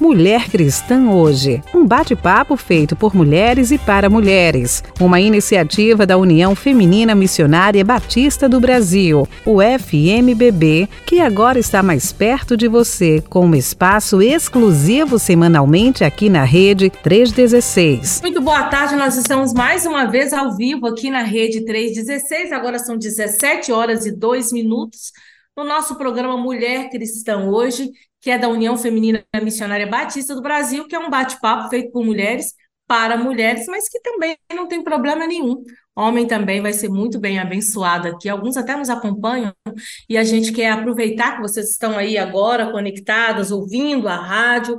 Mulher Cristã Hoje, um bate-papo feito por mulheres e para mulheres, uma iniciativa da União Feminina Missionária Batista do Brasil, o FMBB, que agora está mais perto de você, com um espaço exclusivo semanalmente aqui na Rede 316. Muito boa tarde, nós estamos mais uma vez ao vivo aqui na Rede 316, agora são 17 horas e 2 minutos no nosso programa Mulher Cristã Hoje, que é da União Feminina Missionária Batista do Brasil, que é um bate-papo feito por mulheres para mulheres, mas que também não tem problema nenhum. Homem também vai ser muito bem abençoado aqui. Alguns até nos acompanham e a gente quer aproveitar que vocês estão aí agora conectadas, ouvindo a rádio,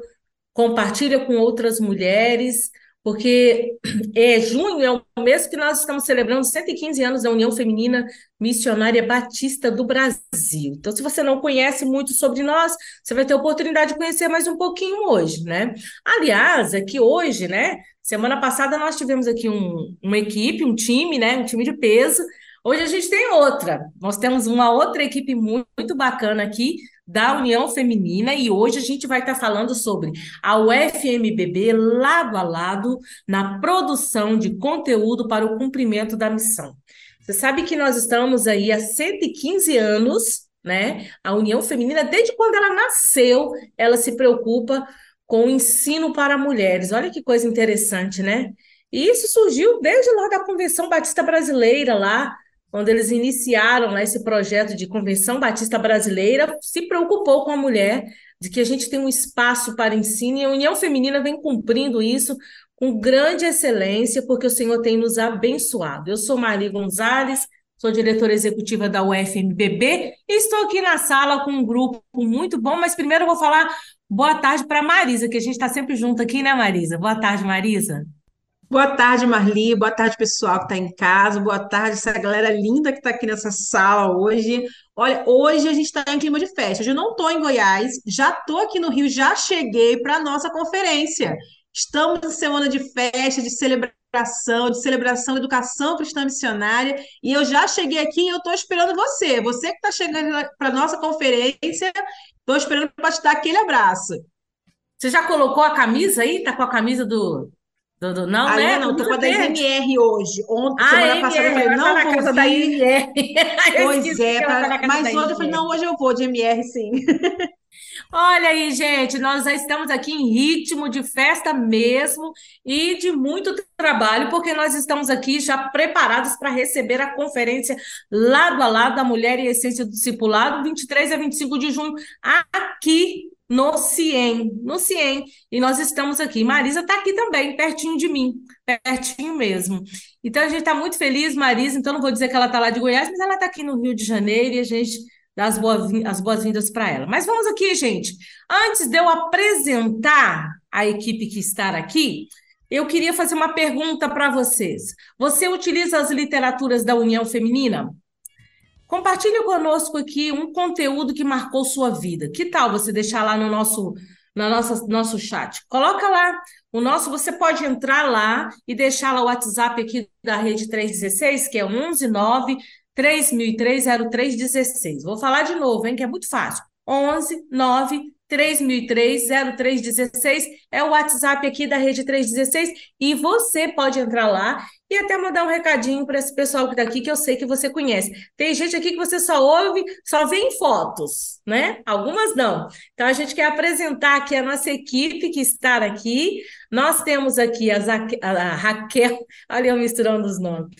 compartilha com outras mulheres porque é, junho é o mês que nós estamos celebrando 115 anos da União Feminina Missionária Batista do Brasil. Então, se você não conhece muito sobre nós, você vai ter a oportunidade de conhecer mais um pouquinho hoje, né? Aliás, aqui hoje, né? Semana passada nós tivemos aqui um, uma equipe, um time, né? Um time de peso. Hoje a gente tem outra. Nós temos uma outra equipe muito, muito bacana aqui da União Feminina e hoje a gente vai estar falando sobre a UFMBB lado a lado na produção de conteúdo para o cumprimento da missão. Você sabe que nós estamos aí há 115 anos, né? A União Feminina, desde quando ela nasceu, ela se preocupa com o ensino para mulheres. Olha que coisa interessante, né? E isso surgiu desde lá da Convenção Batista Brasileira, lá quando eles iniciaram né, esse projeto de Convenção Batista Brasileira, se preocupou com a mulher, de que a gente tem um espaço para ensino, e a União Feminina vem cumprindo isso com grande excelência, porque o Senhor tem nos abençoado. Eu sou Mari Gonzalez, sou diretora executiva da UFMBB, e estou aqui na sala com um grupo muito bom, mas primeiro eu vou falar boa tarde para Marisa, que a gente está sempre junto aqui, né, Marisa? Boa tarde, Marisa. Boa tarde, Marli. Boa tarde, pessoal que está em casa. Boa tarde, essa galera linda que está aqui nessa sala hoje. Olha, hoje a gente está em clima de festa. Hoje eu não estou em Goiás, já estou aqui no Rio, já cheguei para a nossa conferência. Estamos em semana de festa, de celebração, de celebração da educação cristã missionária, e eu já cheguei aqui e eu estou esperando você. Você que está chegando para a nossa conferência, estou esperando para te dar aquele abraço. Você já colocou a camisa aí? Está com a camisa do, do, do, não, Ainda né? não, tô com a da MR hoje. Ontem, Ah, semana MR, passada, eu falei, tá não na vou casa da ir. MR. Eu Pois é, tá pra- na casa mas ontem eu falei, não, hoje eu vou de MR, sim. Olha aí, gente, nós já estamos aqui em ritmo de festa mesmo e de muito trabalho, porque nós estamos aqui já preparados para receber a conferência lado a lado da Mulher e Essência do Discipulado, 23 a 25 de junho, aqui no CIEM, no CIEM. E nós estamos aqui. Marisa está aqui também, pertinho de mim, pertinho mesmo. Então a gente está muito feliz, Marisa. Então não vou dizer que ela está lá de Goiás, mas ela está aqui no Rio de Janeiro e a gente dá as boas- as boas-vindas para ela. Mas vamos aqui, gente. Antes de eu apresentar a equipe que está aqui, eu queria fazer uma pergunta para vocês. Você utiliza as literaturas da União Feminina? Compartilhe conosco aqui um conteúdo que marcou sua vida. Que tal você deixar lá no nosso, na nossa, nosso chat? Coloca lá o nosso, você pode entrar lá e deixar lá o WhatsApp aqui da Rede 316, que é 119 3003 0316. Vou falar de novo, hein, que é muito fácil. 11 9 3003 0316 é o WhatsApp aqui da Rede 316 e você pode entrar lá e até mandar um recadinho para esse pessoal que daqui que eu sei que você conhece. Tem gente aqui que você só ouve, só vê em fotos, né? Algumas não. Então a gente quer apresentar aqui a nossa equipe que está aqui. Nós temos aqui a, a Raquel, olha eu misturando os nomes.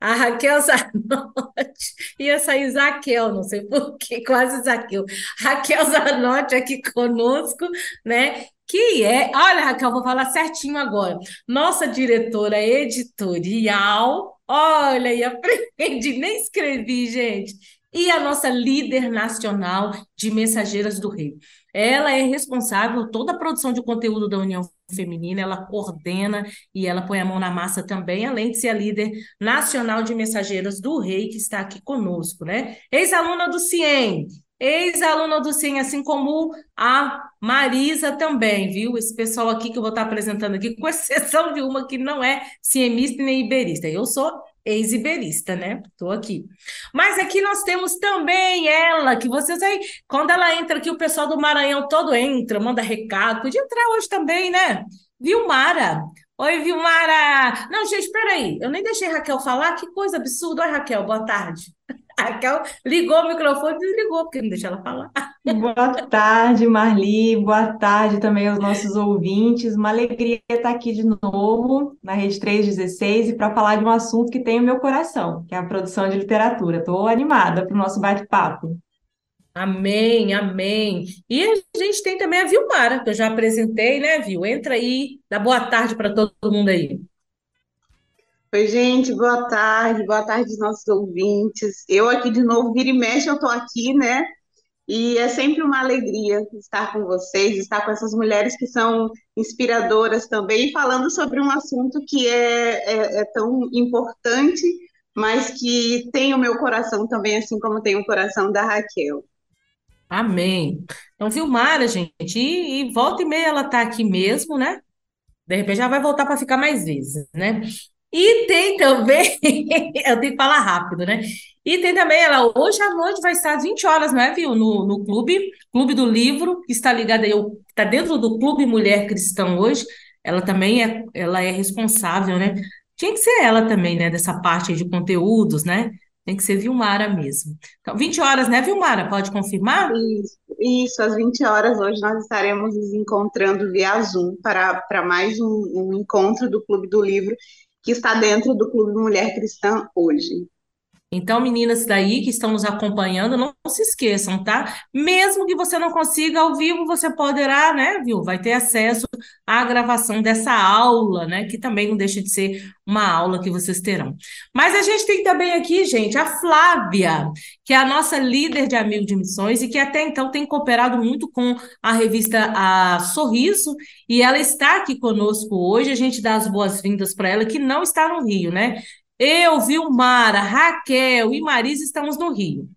A Raquel Zanotti, ia sair Zaquel, não sei por quê, quase Zaqueu. Raquel Zanotti aqui conosco, né? Que é, olha, Raquel, vou falar certinho agora. Nossa diretora editorial, olha, e aprendi, nem escrevi, gente. E a nossa líder nacional de Mensageiras do Rei. Ela é responsável por toda a produção de conteúdo da União Feminina, ela coordena e ela põe a mão na massa também, além de ser a líder nacional de Mensageiras do Rei, que está aqui conosco, né? Ex-aluna do CIEM, ex-aluna do CIEM, assim como a Marisa também, viu? Esse pessoal aqui que eu vou estar apresentando aqui, com exceção de uma que não é ciemista nem iberista. Eu sou ex-iberista, né? Estou aqui. Mas aqui nós temos também ela, que vocês aí, quando ela entra aqui, o pessoal do Maranhão todo entra, manda recado. Podia entrar hoje também, né? Vilmara. Oi, Vilmara. Não, gente, espera aí. Eu nem deixei Raquel falar. Que coisa absurda. Oi, Raquel, boa tarde. A ligou o microfone e desligou, porque não deixa ela falar. Boa tarde, Marli. Boa tarde também aos nossos ouvintes. Uma alegria estar aqui de novo na Rede 316 e para falar de um assunto que tem o meu coração, que é a produção de literatura. Estou animada para o nosso bate-papo. Amém, amém. E a gente tem também a Vilmara, que eu já apresentei, né, Vil? Entra aí, dá boa tarde para todo mundo aí. Oi, gente, boa tarde, boa tarde, nossos ouvintes. Eu aqui de novo, vira e mexe, eu tô aqui, né? E é sempre uma alegria estar com vocês, estar com essas mulheres que são inspiradoras também, falando sobre um assunto que é, é, é tão importante, mas que tem o meu coração também, assim como tem o coração da Raquel. Amém. Então, Vilmara, gente, e, e volta e meia ela tá aqui mesmo, né? De repente já vai voltar para ficar mais vezes, né? E tem também, eu tenho que falar rápido, né? E tem também ela, hoje à noite vai estar às 20 horas, não é, viu? No, no clube, Clube do Livro, que está ligada aí, está dentro do Clube Mulher Cristã hoje. Ela também é, ela é responsável, né? Tinha que ser ela também, né? Dessa parte de conteúdos, né? Tem que ser Vilmara mesmo. Então, 20 horas, né, Vilmara? Pode confirmar? Isso, isso às 20 horas hoje nós estaremos nos encontrando via Zoom para, para mais um, um encontro do Clube do Livro que está dentro do Clube Mulher Cristã hoje. Então, meninas daí que estão nos acompanhando, não se esqueçam, tá? Mesmo que você não consiga ao vivo, você poderá, né, viu? Vai ter acesso à gravação dessa aula, né? Que também não deixa de ser uma aula que vocês terão. Mas a gente tem também aqui, gente, a Flávia, que é a nossa líder de amigo de missões e que até então tem cooperado muito com a revista a Sorriso, e ela está aqui conosco hoje. A gente dá as boas-vindas para ela, que não está no Rio, né? Eu, Vilmara, Raquel e Marisa estamos no Rio.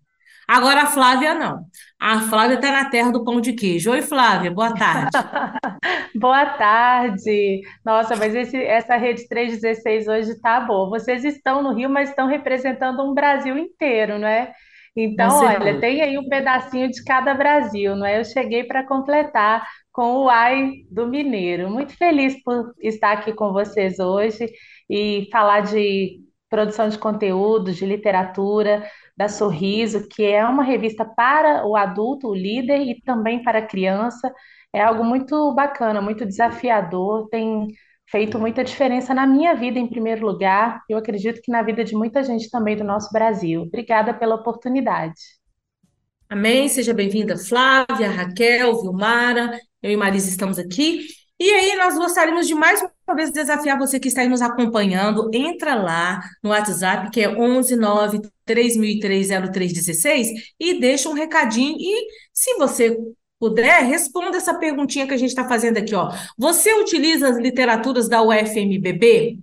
Agora a Flávia não. A Flávia está na terra do pão de queijo. Oi, Flávia, boa tarde. boa tarde. Nossa, mas esse, essa rede 316 hoje está boa. Vocês estão no Rio, mas estão representando um Brasil inteiro, não é? Então, olha, tem aí um pedacinho de cada Brasil, não é? Eu cheguei para completar com o Ai do Mineiro. Muito feliz por estar aqui com vocês hoje e falar de produção de conteúdos, de literatura, da Sorriso, que é uma revista para o adulto, o líder, e também para a criança. É algo muito bacana, muito desafiador, tem feito muita diferença na minha vida, em primeiro lugar, eu acredito que na vida de muita gente também do nosso Brasil. Obrigada pela oportunidade. Amém. Seja bem-vinda, Flávia, Raquel, Vilmara. Eu e Marisa estamos aqui. E aí, nós gostaríamos de mais uma vez desafiar você que está aí nos acompanhando. Entra lá no WhatsApp, que é 119 3003 e deixa um recadinho. E se você puder, responda essa perguntinha que a gente está fazendo aqui. Ó. Você utiliza as literaturas da UFMBB?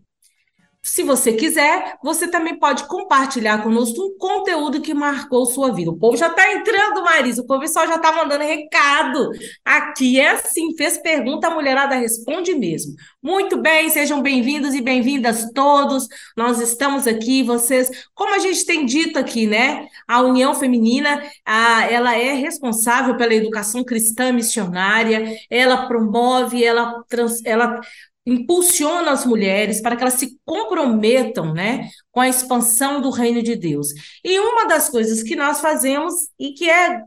Se você quiser, você também pode compartilhar conosco um conteúdo que marcou sua vida. O povo já está entrando, Marisa. O só já está mandando recado. Aqui é assim: fez pergunta, a mulherada responde mesmo. Muito bem, sejam bem-vindos e bem-vindas todos. Nós estamos aqui, vocês, como a gente tem dito aqui, né? A União Feminina, a, ela é responsável pela educação cristã missionária, ela promove, ela, trans, ela impulsiona as mulheres para que elas se comprometam, né, com a expansão do reino de Deus. E uma das coisas que nós fazemos e que é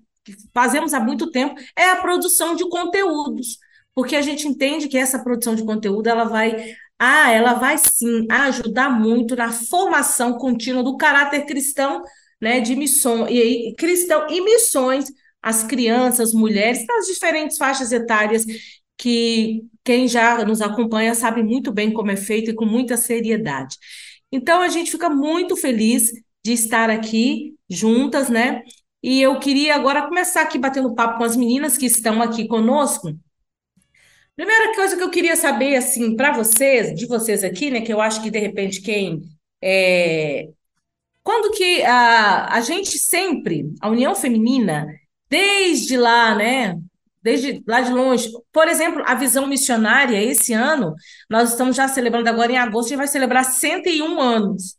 fazemos há muito tempo é a produção de conteúdos, porque a gente entende que essa produção de conteúdo ela vai ah, ela vai sim ajudar muito na formação contínua do caráter cristão, né, de missões e cristão e missões às crianças, mulheres, nas diferentes faixas etárias que quem já nos acompanha sabe muito bem como é feito e com muita seriedade. Então, a gente fica muito feliz de estar aqui juntas, né? E eu queria agora começar aqui batendo papo com as meninas que estão aqui conosco. Primeira coisa que eu queria saber, assim, para vocês, de vocês aqui, né, que eu acho que de repente quem é... Quando que a, a gente sempre, a União Feminina, desde lá, né, desde lá de longe. Por exemplo, a visão missionária, esse ano, nós estamos já celebrando agora em agosto, a gente vai celebrar 101 anos.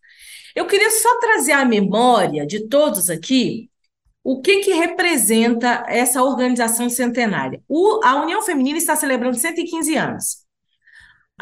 Eu queria só trazer à memória de todos aqui o que, que representa essa organização centenária. O, a União Feminina está celebrando 115 anos.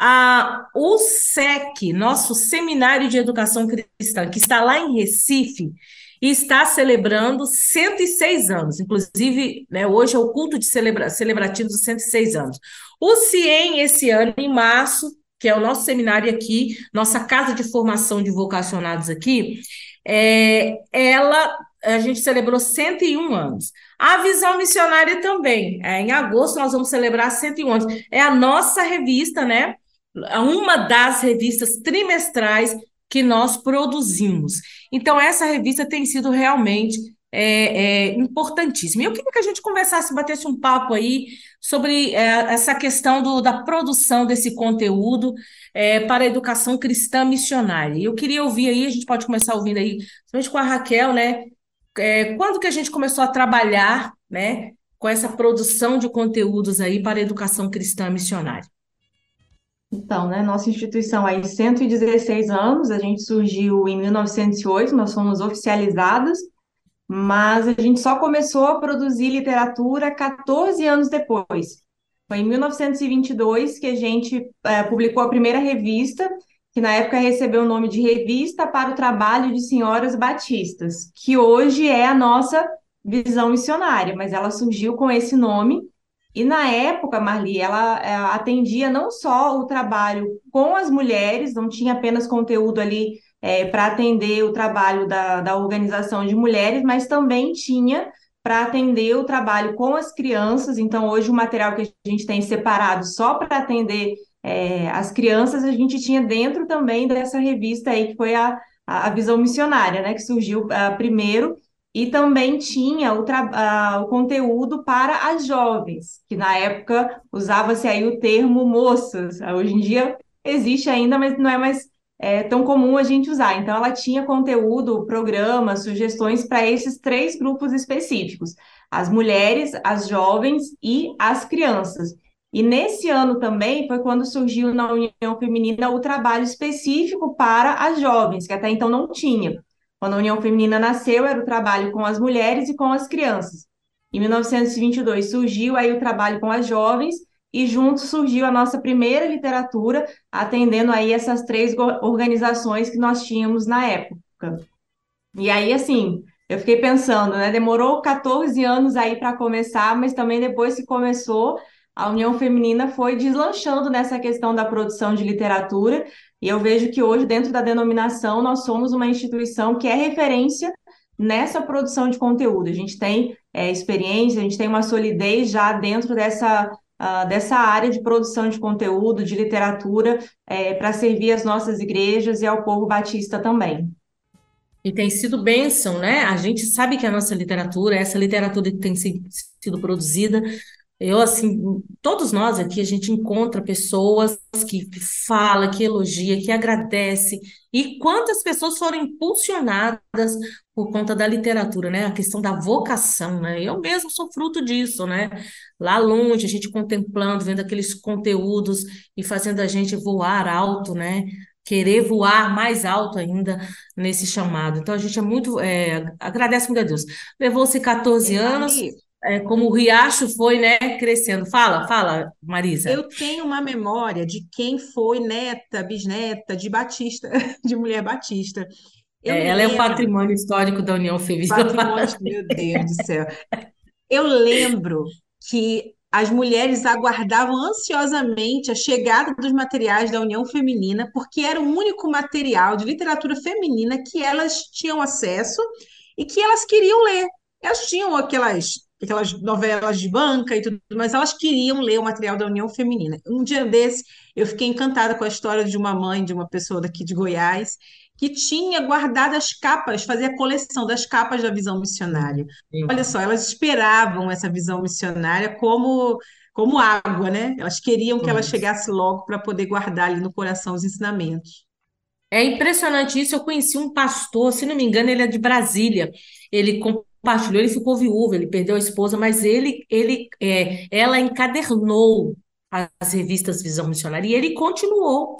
A, o SEC, nosso Seminário de Educação Cristã, que está lá em Recife, está celebrando 106 anos. Inclusive, né, hoje é o culto de celebra, celebrativo dos 106 anos. O CIEM, esse ano, em março, que é o nosso seminário aqui, nossa casa de formação de vocacionados aqui, é, ela, a gente celebrou 101 anos. A Visão Missionária também, é, em agosto nós vamos celebrar 101 anos. É a nossa revista, né? Uma das revistas trimestrais que nós produzimos. Então, essa revista tem sido realmente é, é, importantíssima. Eu queria que a gente conversasse, batesse um papo aí sobre é, essa questão do, da produção desse conteúdo é, para a educação cristã missionária. Eu queria ouvir aí, a gente pode começar ouvindo aí, principalmente com a Raquel, né? É, quando que a gente começou a trabalhar, né, com essa produção de conteúdos aí para a educação cristã missionária? Então, né, nossa instituição aí 116 anos, a gente surgiu em 1908, nós fomos oficializados, mas a gente só começou a produzir literatura 14 anos depois. Foi em 1922 que a gente é, publicou a primeira revista, que na época recebeu o nome de Revista para o Trabalho de Senhoras Batistas, que hoje é a nossa visão missionária, mas ela surgiu com esse nome e na época, Marli, ela é, atendia não só o trabalho com as mulheres, não tinha apenas conteúdo ali é, para atender o trabalho da, da organização de mulheres, mas também tinha para atender o trabalho com as crianças. Então, hoje, o material que a gente tem separado só para atender é, as crianças, a gente tinha dentro também dessa revista aí, que foi a, a Visão Missionária, né, que surgiu uh, primeiro e também tinha o, o, conteúdo para as jovens, que na época usava-se aí o termo moças. Hoje em dia existe ainda, mas não é mais é, tão comum a gente usar. Então, ela tinha conteúdo, programas, sugestões para esses três grupos específicos: as mulheres, as jovens e as crianças. E nesse ano também foi quando surgiu na União Feminina o trabalho específico para as jovens, que até então não tinha. Quando a União Feminina nasceu, era o trabalho com as mulheres e com as crianças. Em 1922 surgiu aí o trabalho com as jovens e junto surgiu a nossa primeira literatura, atendendo aí essas três organizações que nós tínhamos na época. E aí, assim, eu fiquei pensando, né? Demorou 14 anos aí para começar, mas também depois que começou, a União Feminina foi deslanchando nessa questão da produção de literatura e eu vejo que hoje, dentro da denominação, nós somos uma instituição que é referência nessa produção de conteúdo. A gente tem é, experiência, a gente tem uma solidez já dentro dessa, uh, dessa área de produção de conteúdo, de literatura, é, para servir as nossas igrejas e ao povo batista também. E tem sido bênção, né? A gente sabe que a nossa literatura, essa literatura que tem sido produzida, eu, assim, todos nós aqui, a gente encontra pessoas que, fala, que elogia, que agradece. E quantas pessoas foram impulsionadas por conta da literatura, né? A questão da vocação, né? Eu mesmo sou fruto disso, né? Lá longe, a gente contemplando, vendo aqueles conteúdos e fazendo a gente voar alto, né? Querer voar mais alto ainda nesse chamado. Então, a gente é muito, é, agradece muito a Deus. Levou-se 14 anos é, como o riacho foi, né, crescendo. Fala, fala, Marisa. Eu tenho uma memória de quem foi neta, bisneta de Batista, de mulher Batista. É, ela lembro... é o patrimônio histórico da União Feminina. Patrimônio, meu Deus do céu. Eu lembro que as mulheres aguardavam ansiosamente a chegada dos materiais da União Feminina, porque era o único material de literatura feminina que elas tinham acesso e que elas queriam ler. Elas tinham aquelas aquelas novelas de banca e tudo, mas elas queriam ler o material da União Feminina. Um dia desse, eu fiquei encantada com a história de uma mãe, de uma pessoa daqui de Goiás, que tinha guardado as capas, fazia a coleção das capas da visão missionária. Sim. Olha só, elas esperavam essa visão missionária como como água, né? Elas queriam que ela chegasse logo para poder guardar ali no coração os ensinamentos. É impressionante isso. Eu conheci um pastor, se não me engano, ele é de Brasília. Ele compartilhou, ele ficou viúvo, ele perdeu a esposa, mas ele, ele, é, ela encadernou as revistas Visão Missionária e ele continuou.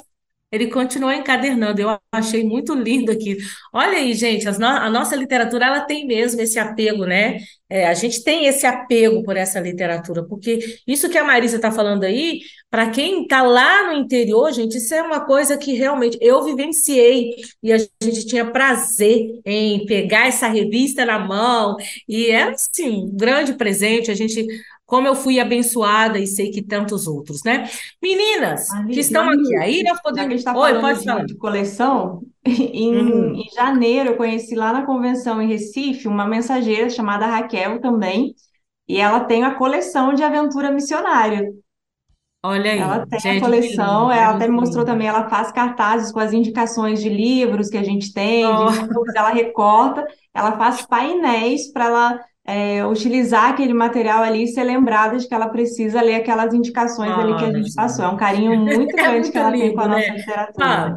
Ele continua encadernando. Eu achei muito lindo aqui. Olha aí, gente, no a nossa literatura ela tem mesmo esse apego, né? É, a gente tem esse apego por essa literatura, porque isso que a Marisa está falando aí, para quem está lá no interior, gente, isso é uma coisa que realmente eu vivenciei e a gente tinha prazer em pegar essa revista na mão e era assim um grande presente. A gente como eu fui abençoada e sei que tantos outros, né? Meninas que estão aqui, a Ira Rodrigues. está Oi, pode de, falar. de coleção, em, uhum. em, janeiro eu conheci lá na convenção em Recife uma mensageira chamada Raquel também, e ela tem a coleção de aventura missionária. Olha aí, ela tem gente, a coleção, ela até me mostrou também, ela faz cartazes com as indicações de livros que a gente tem, oh. livros, ela recorta, ela faz painéis para ela é, utilizar aquele material ali e ser lembrada de que ela precisa ler aquelas indicações ah, ali que a gente passou. É um carinho muito é grande é muito que ela lindo, tem com a nossa né? literatura. Ah,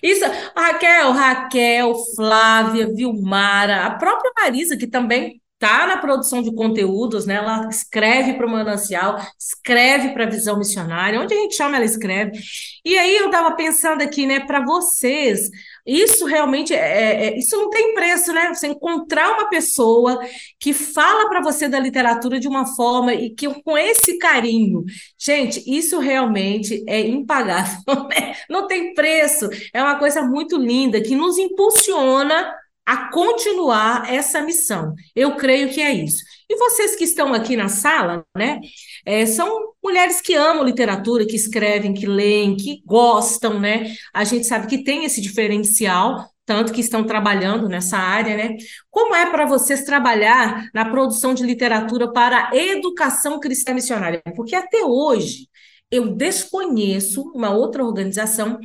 isso, Raquel, Raquel, Flávia, Vilmara, a própria Marisa, que também está na produção de conteúdos, né? Ela escreve para o Manancial, escreve para a Visão Missionária, onde a gente chama, ela escreve. E aí eu estava pensando aqui, né, para vocês, isso realmente é, é, é, isso não tem preço, né? Você encontrar uma pessoa que fala para você da literatura de uma forma e que com esse carinho, gente, isso realmente é impagável, né? não tem preço. É uma coisa muito linda que nos impulsiona a continuar essa missão. Eu creio que é isso. E vocês que estão aqui na sala, né? É, são mulheres que amam literatura, que escrevem, que leem, que gostam, né? A gente sabe que tem esse diferencial, tanto que estão trabalhando nessa área, né? Como é para vocês trabalhar na produção de literatura para a educação cristã missionária? Porque até hoje eu desconheço uma outra organização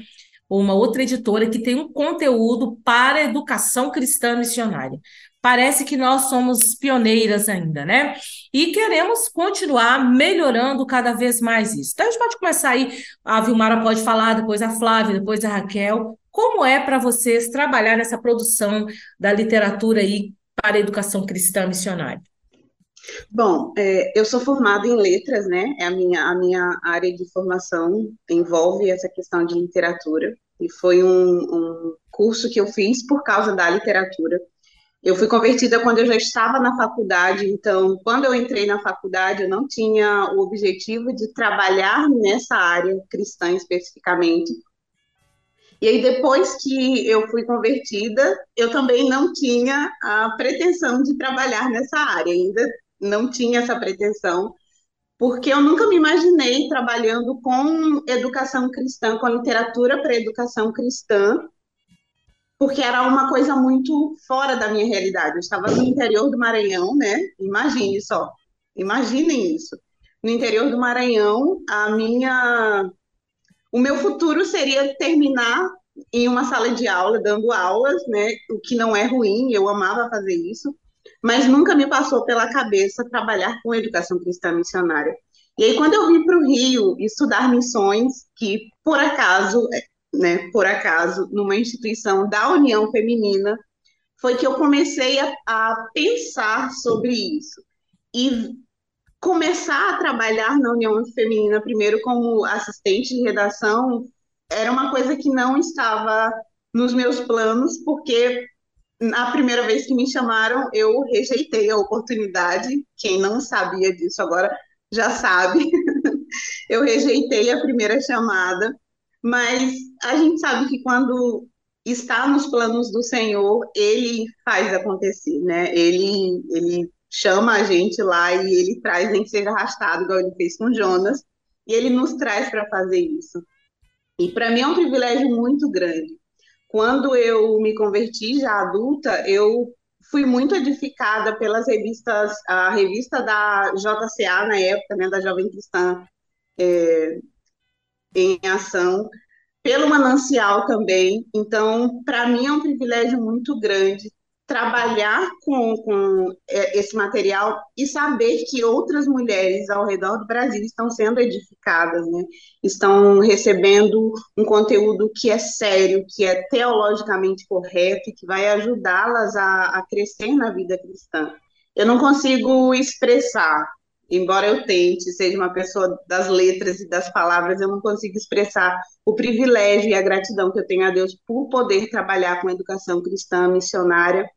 ou uma outra editora que tem um conteúdo para a educação cristã missionária parece que nós somos pioneiras ainda, né? E queremos continuar melhorando cada vez mais isso. Então, a gente pode começar aí, a Vilmara pode falar, depois a Flávia, depois a Raquel. Como é para vocês trabalhar nessa produção da literatura aí para a educação cristã missionária? Bom, é, eu sou formada em letras, né? É a minha, a minha área de formação envolve essa questão de literatura, e foi um, um curso que eu fiz por causa da literatura. Eu fui convertida quando eu já estava na faculdade, então, quando eu entrei na faculdade, eu não tinha o objetivo de trabalhar nessa área cristã especificamente. E aí, depois que eu fui convertida, eu também não tinha a pretensão de trabalhar nessa área, ainda não tinha essa pretensão, porque eu nunca me imaginei trabalhando com educação cristã, com literatura para educação cristã, porque era uma coisa muito fora da minha realidade. Eu estava no interior do Maranhão, né? Imagine só, imaginem isso. No interior do Maranhão, a minha, o meu futuro seria terminar em uma sala de aula, dando aulas, né? O que não é ruim, eu amava fazer isso, mas nunca me passou pela cabeça trabalhar com educação cristã missionária. E aí, quando eu vim para o Rio estudar missões, que por acaso né, por acaso, numa instituição da União Feminina, foi que eu comecei a, a pensar sobre isso. E começar a trabalhar na União Feminina, primeiro como assistente de redação, era uma coisa que não estava nos meus planos, porque na primeira vez que me chamaram, eu rejeitei a oportunidade. Quem não sabia disso agora já sabe. eu rejeitei a primeira chamada mas a gente sabe que quando está nos planos do Senhor, ele faz acontecer, né? Ele, ele chama a gente lá e ele traz, nem que seja arrastado, igual ele fez com Jonas, e ele nos traz para fazer isso. E para mim é um privilégio muito grande. Quando eu me converti já adulta, eu fui muito edificada pelas revistas, a revista da JCA na época, né, da Jovem Cristã é, em ação, pelo manancial também. Então, para mim é um privilégio muito grande trabalhar com, com é, esse material e saber que outras mulheres ao redor do Brasil estão sendo edificadas, né? estão recebendo um conteúdo que é sério, que é teologicamente correto e que vai ajudá-las a, a crescer na vida cristã. Eu não consigo expressar embora eu tente, seja uma pessoa das letras e das palavras, eu não consigo expressar o privilégio e a gratidão que eu tenho a Deus por poder trabalhar com educação cristã missionária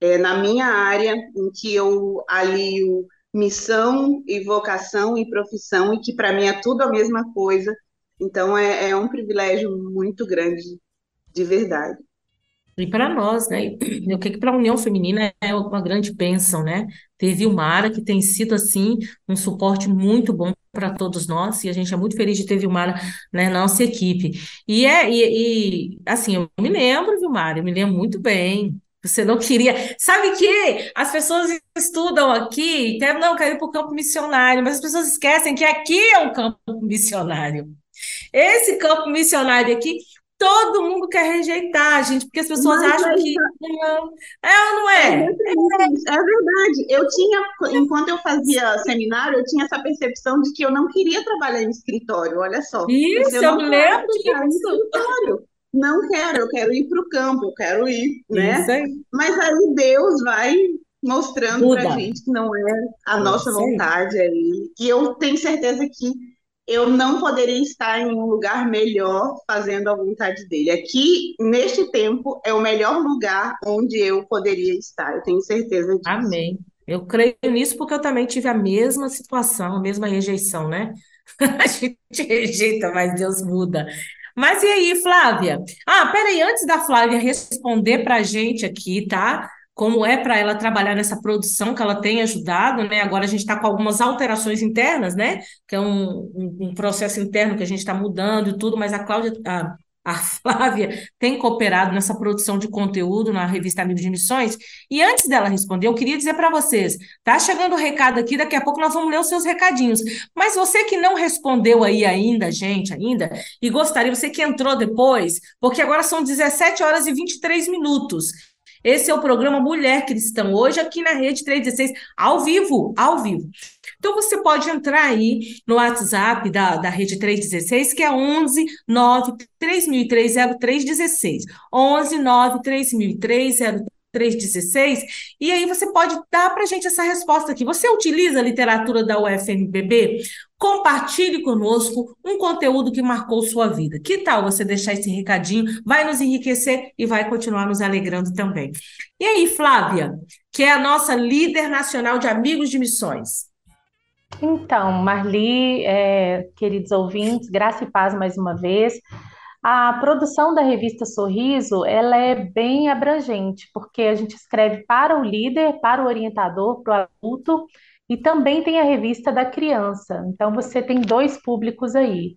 é, na minha área, em que eu alio missão e vocação e profissão, e que para mim é tudo a mesma coisa. Então é, é um privilégio muito grande, de verdade. E para nós, né? Creio que para a União Feminina é uma grande bênção, né? Ter Vilmara, que tem sido, assim, um suporte muito bom para todos nós, e a gente é muito feliz de ter Vilmara né, na nossa equipe. E, é, e, e, assim, eu me lembro, Vilmara, eu me lembro muito bem. Você não queria. Sabe que as pessoas estudam aqui, não, quero ir para o campo missionário, mas as pessoas esquecem que aqui é um campo missionário. Esse campo missionário aqui todo mundo quer rejeitar a gente, porque as pessoas Mas acham que não, é ou não é? É, é verdade. Eu tinha, enquanto eu fazia seminário, eu tinha essa percepção de que eu não queria trabalhar em escritório, olha só. Isso, eu, eu lembro disso. Não quero, eu quero ir para o campo, eu quero ir, né? Aí. Mas aí Deus vai mostrando para a gente que não é a nossa vontade aí. E eu tenho certeza que eu não poderia estar em um lugar melhor fazendo a vontade dele. Aqui, neste tempo, é o melhor lugar onde eu poderia estar, eu tenho certeza disso. Amém. Eu creio nisso porque eu também tive a mesma situação, a mesma rejeição, né? A gente rejeita, mas Deus muda. Mas e aí, Flávia? Ah, peraí, antes da Flávia responder para a gente aqui, tá? Como é para ela trabalhar nessa produção que ela tem ajudado, né? Agora a gente está com algumas alterações internas, né? Que é um, um, um processo interno que a gente está mudando e tudo, mas a Cláudia, a, a Flávia tem cooperado nessa produção de conteúdo na revista Amigos de Missões. E antes dela responder, eu queria dizer para vocês: tá chegando o recado aqui, daqui a pouco nós vamos ler os seus recadinhos. Mas você que não respondeu aí ainda, gente, ainda, e gostaria, você que entrou depois, porque agora são 17 horas e 23 minutos. Esse é o programa Mulher Cristã, hoje aqui na Rede 316, ao vivo, ao vivo. Então você pode entrar aí no WhatsApp da, da Rede 316, que é 11 9 3003 0316. 11 9 3003 0316. E aí você pode dar para a gente essa resposta aqui. Você utiliza a literatura da UFMBB? Compartilhe conosco um conteúdo que marcou sua vida. Que tal você deixar esse recadinho? Vai nos enriquecer e vai continuar nos alegrando também. E aí, Flávia, que é a nossa líder nacional de amigos de missões. Então, Marli, é, queridos ouvintes, graça e paz mais uma vez. A produção da revista Sorriso, ela é bem abrangente, porque a gente escreve para o líder, para o orientador, para o adulto e também tem a revista da criança. Então você tem dois públicos aí.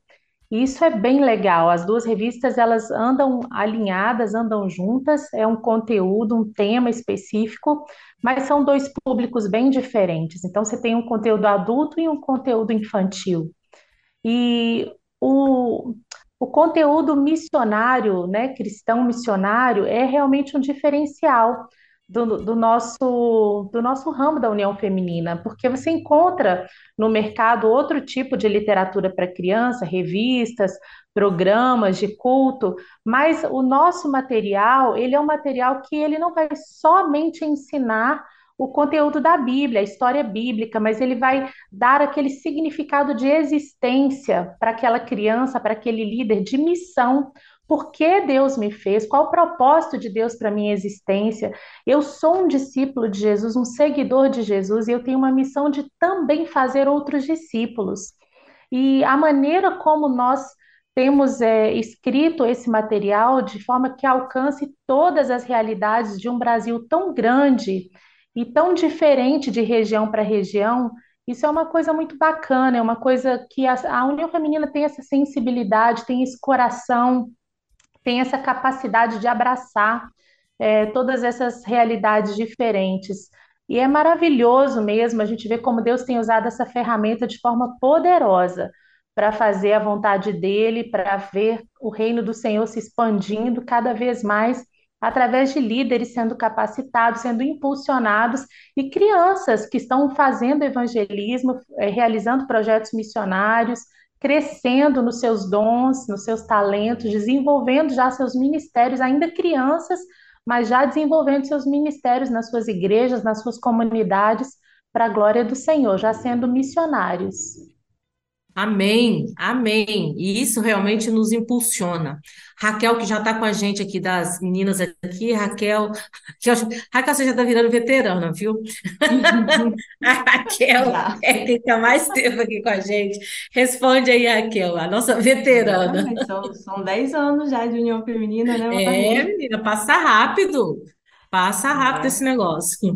Isso é bem legal. As duas revistas elas andam alinhadas, andam juntas. É um conteúdo, um tema específico, mas são dois públicos bem diferentes. Então você tem um conteúdo adulto e um conteúdo infantil. E o, o conteúdo missionário, né, cristão missionário, é realmente um diferencial do, do, nosso, do nosso ramo da União Feminina, porque você encontra no mercado outro tipo de literatura para criança, revistas, programas de culto, mas o nosso material, ele é um material que ele não vai somente ensinar o conteúdo da Bíblia, a história bíblica, mas ele vai dar aquele significado de existência para aquela criança, para aquele líder de missão, por que Deus me fez, qual o propósito de Deus para minha existência. Eu sou um discípulo de Jesus, um seguidor de Jesus, e eu tenho uma missão de também fazer outros discípulos. E a maneira como nós temos é, escrito esse material de forma que alcance todas as realidades de um Brasil tão grande e tão diferente de região para região, isso é uma coisa muito bacana, é uma coisa que a, a União Feminina tem essa sensibilidade, tem esse coração tem essa capacidade de abraçar é, todas essas realidades diferentes. E é maravilhoso mesmo a gente ver como Deus tem usado essa ferramenta de forma poderosa para fazer a vontade dele, para ver o reino do Senhor se expandindo cada vez mais através de líderes sendo capacitados, sendo impulsionados e crianças que estão fazendo evangelismo, é, realizando projetos missionários, crescendo nos seus dons, nos seus talentos, desenvolvendo já seus ministérios, ainda crianças, mas já desenvolvendo seus ministérios nas suas igrejas, nas suas comunidades, para a glória do Senhor, já sendo missionários. Amém, amém. E isso realmente nos impulsiona. Raquel, que já está com a gente aqui, das meninas aqui, Raquel, Raquel, Raquel você já está virando veterana, viu? a Raquel é quem está mais tempo aqui com a gente. Responde aí, Raquel, a nossa veterana. são, são 10 anos já de União Feminina, né? É, menina, passa rápido. Passa rápido é. esse negócio.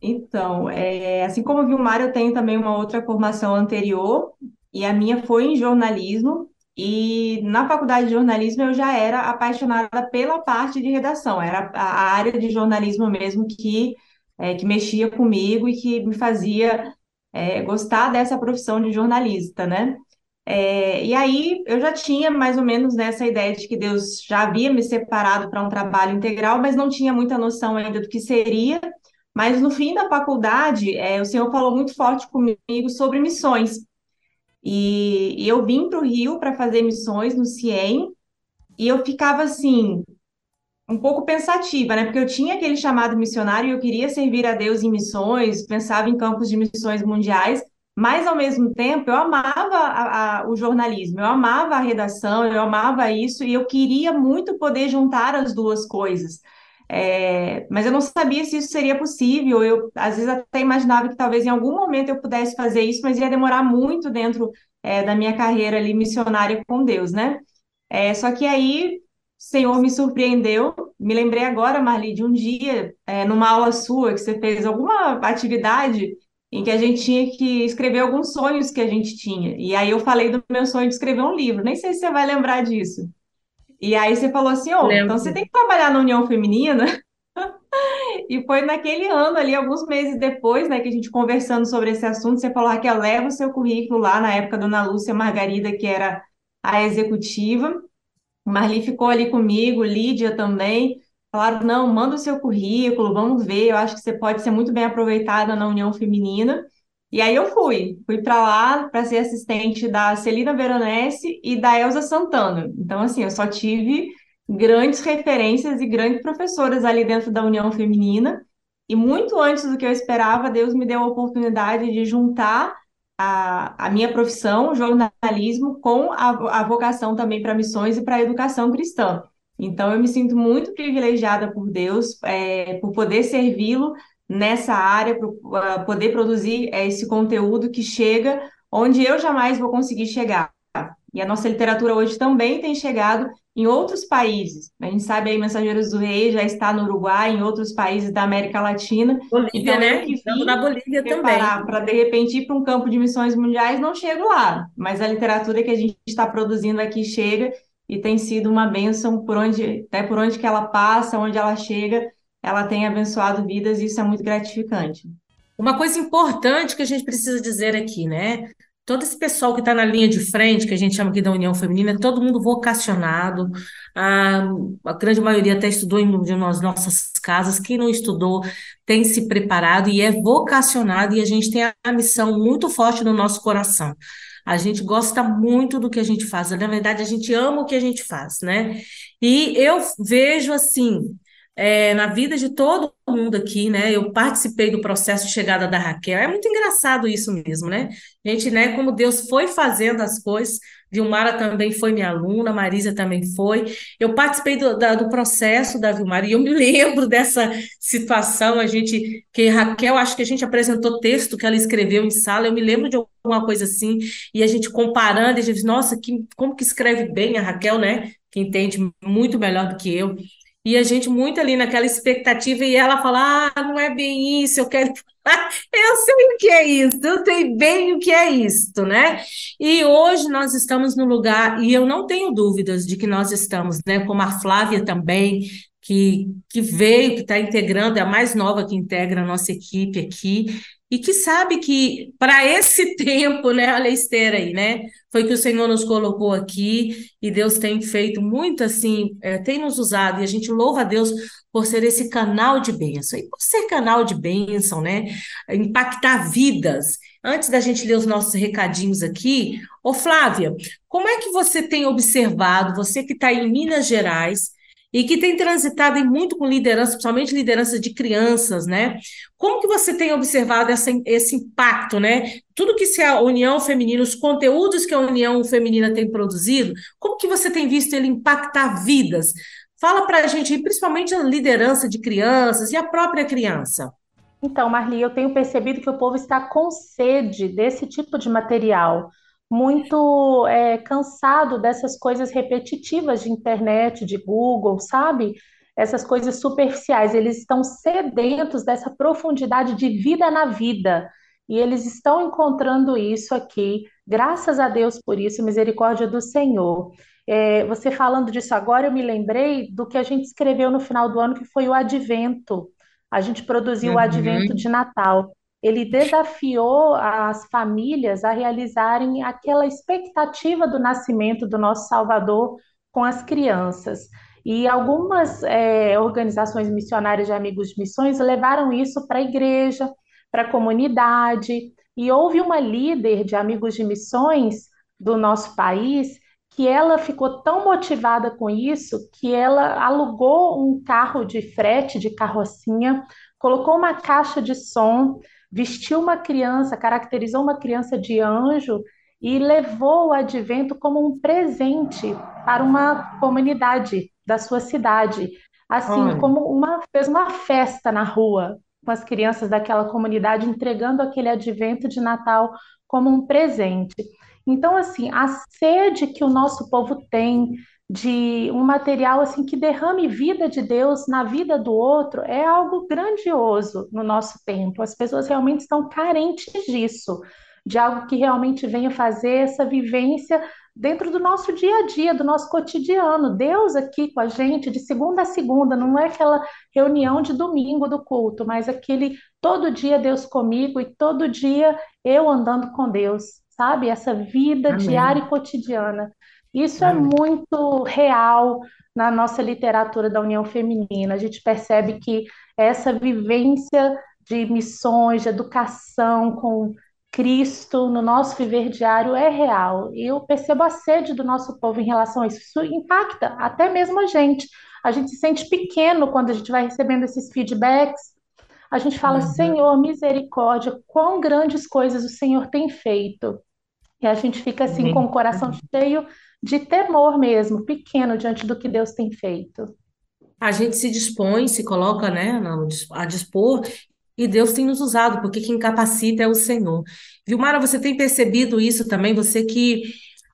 Então, é, assim como o Vilmar, eu tenho também uma outra formação anterior, e a minha foi em jornalismo. E na faculdade de jornalismo eu já era apaixonada pela parte de redação, era a área de jornalismo mesmo que, é, que mexia comigo e que me fazia é, gostar dessa profissão de jornalista, né? É, e aí eu já tinha mais ou menos nessa ideia de que Deus já havia me separado para um trabalho integral, mas não tinha muita noção ainda do que seria. Mas no fim da faculdade, é, o Senhor falou muito forte comigo sobre missões. E, e eu vim para o Rio para fazer missões no CIEM, e eu ficava assim, um pouco pensativa, né? Porque eu tinha aquele chamado missionário e eu queria servir a Deus em missões, pensava em campos de missões mundiais, mas ao mesmo tempo eu amava a, a, o jornalismo, eu amava a redação, eu amava isso e eu queria muito poder juntar as duas coisas. É, mas eu não sabia se isso seria possível. Eu, às vezes, até imaginava que talvez em algum momento eu pudesse fazer isso, mas ia demorar muito dentro é, da minha carreira ali missionária com Deus, né? É, só que aí o Senhor me surpreendeu. Me lembrei agora, Marli, de um dia, é, numa aula sua, que você fez alguma atividade em que a gente tinha que escrever alguns sonhos que a gente tinha. E aí eu falei do meu sonho de escrever um livro. Nem sei se você vai lembrar disso. E aí você falou assim, oh, então você tem que trabalhar na União Feminina. E foi naquele ano ali, alguns meses depois, né, que a gente conversando sobre esse assunto, você falou, Raquel, leva o seu currículo lá, na época, Dona Lúcia Margarida, que era a executiva. Marli ficou ali comigo, Lídia também. Falaram, não, manda o seu currículo, vamos ver, eu acho que você pode ser muito bem aproveitada na União Feminina. E aí eu fui, fui para lá para ser assistente da Celina Veronese e da Elza Santana. Então, assim, eu só tive grandes referências e grandes professoras ali dentro da União Feminina. E muito antes do que eu esperava, Deus me deu a oportunidade de juntar a, a minha profissão, jornalismo, com a, a vocação também para missões e para a educação cristã. Então, eu me sinto muito privilegiada por Deus, é, por poder servi-lo nessa área, para uh, poder produzir é, esse conteúdo que chega onde eu jamais vou conseguir chegar. E a nossa literatura hoje também tem chegado em outros países. A gente sabe aí, Mensageiros do Rei já está no Uruguai, em outros países da América Latina. Bolívia, então, né? Na Bolívia também. Para, de repente, ir para um campo de missões mundiais, não chego lá. Mas a literatura que a gente está produzindo aqui chega e tem sido uma bênção por onde, até por onde que ela passa, onde ela chega, ela tem abençoado vidas e isso é muito gratificante. Uma coisa importante que a gente precisa dizer aqui, né? Todo esse pessoal que está na linha de frente, que a gente chama aqui da União Feminina, é todo mundo vocacionado. A, a grande maioria até estudou em uma de nós, nossas casas. Quem não estudou tem se preparado e é vocacionado, e a gente tem a missão muito forte no nosso coração. A gente gosta muito do que a gente faz. Na verdade, a gente ama o que a gente faz, né? E eu vejo assim é, na vida de todo mundo aqui, né? Eu participei do processo de chegada da Raquel. É muito engraçado isso mesmo, né? Gente, né? Como Deus foi fazendo as coisas. Vilmara também foi minha aluna, Marisa também foi. Eu participei do, da, do processo da Vilmara e eu me lembro dessa situação. A gente, que Raquel, acho que a gente apresentou texto que ela escreveu em sala. Eu me lembro de alguma coisa assim e a gente comparando. A gente, nossa, que, como que escreve bem a Raquel, né? Que entende muito melhor do que eu. E a gente muito ali naquela expectativa, e ela fala: ah, não é bem isso, eu quero. eu sei o que é isso, eu sei bem o que é isto, né? E hoje nós estamos no lugar, e eu não tenho dúvidas de que nós estamos, né? Como a Flávia também, que, que veio, que está integrando, é a mais nova que integra a nossa equipe aqui, e que sabe que para esse tempo, né, olha a esteira aí, né, foi que o Senhor nos colocou aqui e Deus tem feito muito assim, é, tem nos usado e a gente louva a Deus por ser esse canal de bênção e por ser canal de bênção, né, impactar vidas. Antes da gente ler os nossos recadinhos aqui, ô Flávia, como é que você tem observado, você que está em Minas Gerais, e que tem transitado muito com liderança, principalmente liderança de crianças, né? Como que você tem observado essa, esse impacto, né? Tudo que se a União Feminina, os conteúdos que a União Feminina tem produzido, como que você tem visto ele impactar vidas? Fala para a gente, principalmente a liderança de crianças e a própria criança. Então, Marli, eu tenho percebido que o povo está com sede desse tipo de material, muito é, cansado dessas coisas repetitivas de internet, de Google, sabe? Essas coisas superficiais. Eles estão sedentos dessa profundidade de vida na vida. E eles estão encontrando isso aqui. Graças a Deus por isso, misericórdia do Senhor. É, você falando disso agora, eu me lembrei do que a gente escreveu no final do ano, que foi o Advento. A gente produziu o Advento Uhum. de Natal. Ele desafiou as famílias a realizarem aquela expectativa do nascimento do nosso Salvador com as crianças. E algumas eh, organizações missionárias de amigos de missões levaram isso para a igreja, para a comunidade. E houve uma líder de amigos de missões do nosso país que ela ficou tão motivada com isso que ela alugou um carro de frete, de carrocinha, colocou uma caixa de som, vestiu uma criança, caracterizou uma criança de anjo e levou o advento como um presente para uma comunidade da sua cidade. Assim, Olha, como uma, fez uma festa na rua com as crianças daquela comunidade, entregando aquele advento de Natal como um presente. Então, assim, a sede que o nosso povo tem de um material assim que derrame vida de Deus na vida do outro é algo grandioso no nosso tempo. As pessoas realmente estão carentes disso, de algo que realmente venha fazer essa vivência dentro do nosso dia a dia, do nosso cotidiano. Deus aqui com a gente de segunda a segunda, não é aquela reunião de domingo do culto, mas aquele todo dia Deus comigo e todo dia eu andando com Deus, sabe? Essa vida diária amém, e cotidiana. Isso é amém. muito real na nossa literatura da União Feminina. A gente percebe que essa vivência de missões, de educação com Cristo no nosso viver diário é real. E eu percebo a sede do nosso povo em relação a isso. Isso impacta até mesmo a gente. A gente se sente pequeno quando a gente vai recebendo esses feedbacks. A gente fala, Uhum. Senhor, misericórdia, quão grandes coisas o Senhor tem feito. E a gente fica assim com o Amém. coração cheio de temor mesmo, pequeno diante do que Deus tem feito. A gente se dispõe, se coloca, né, a dispor, e Deus tem nos usado, porque quem capacita é o Senhor. Vilmara, você tem percebido isso também? Você que,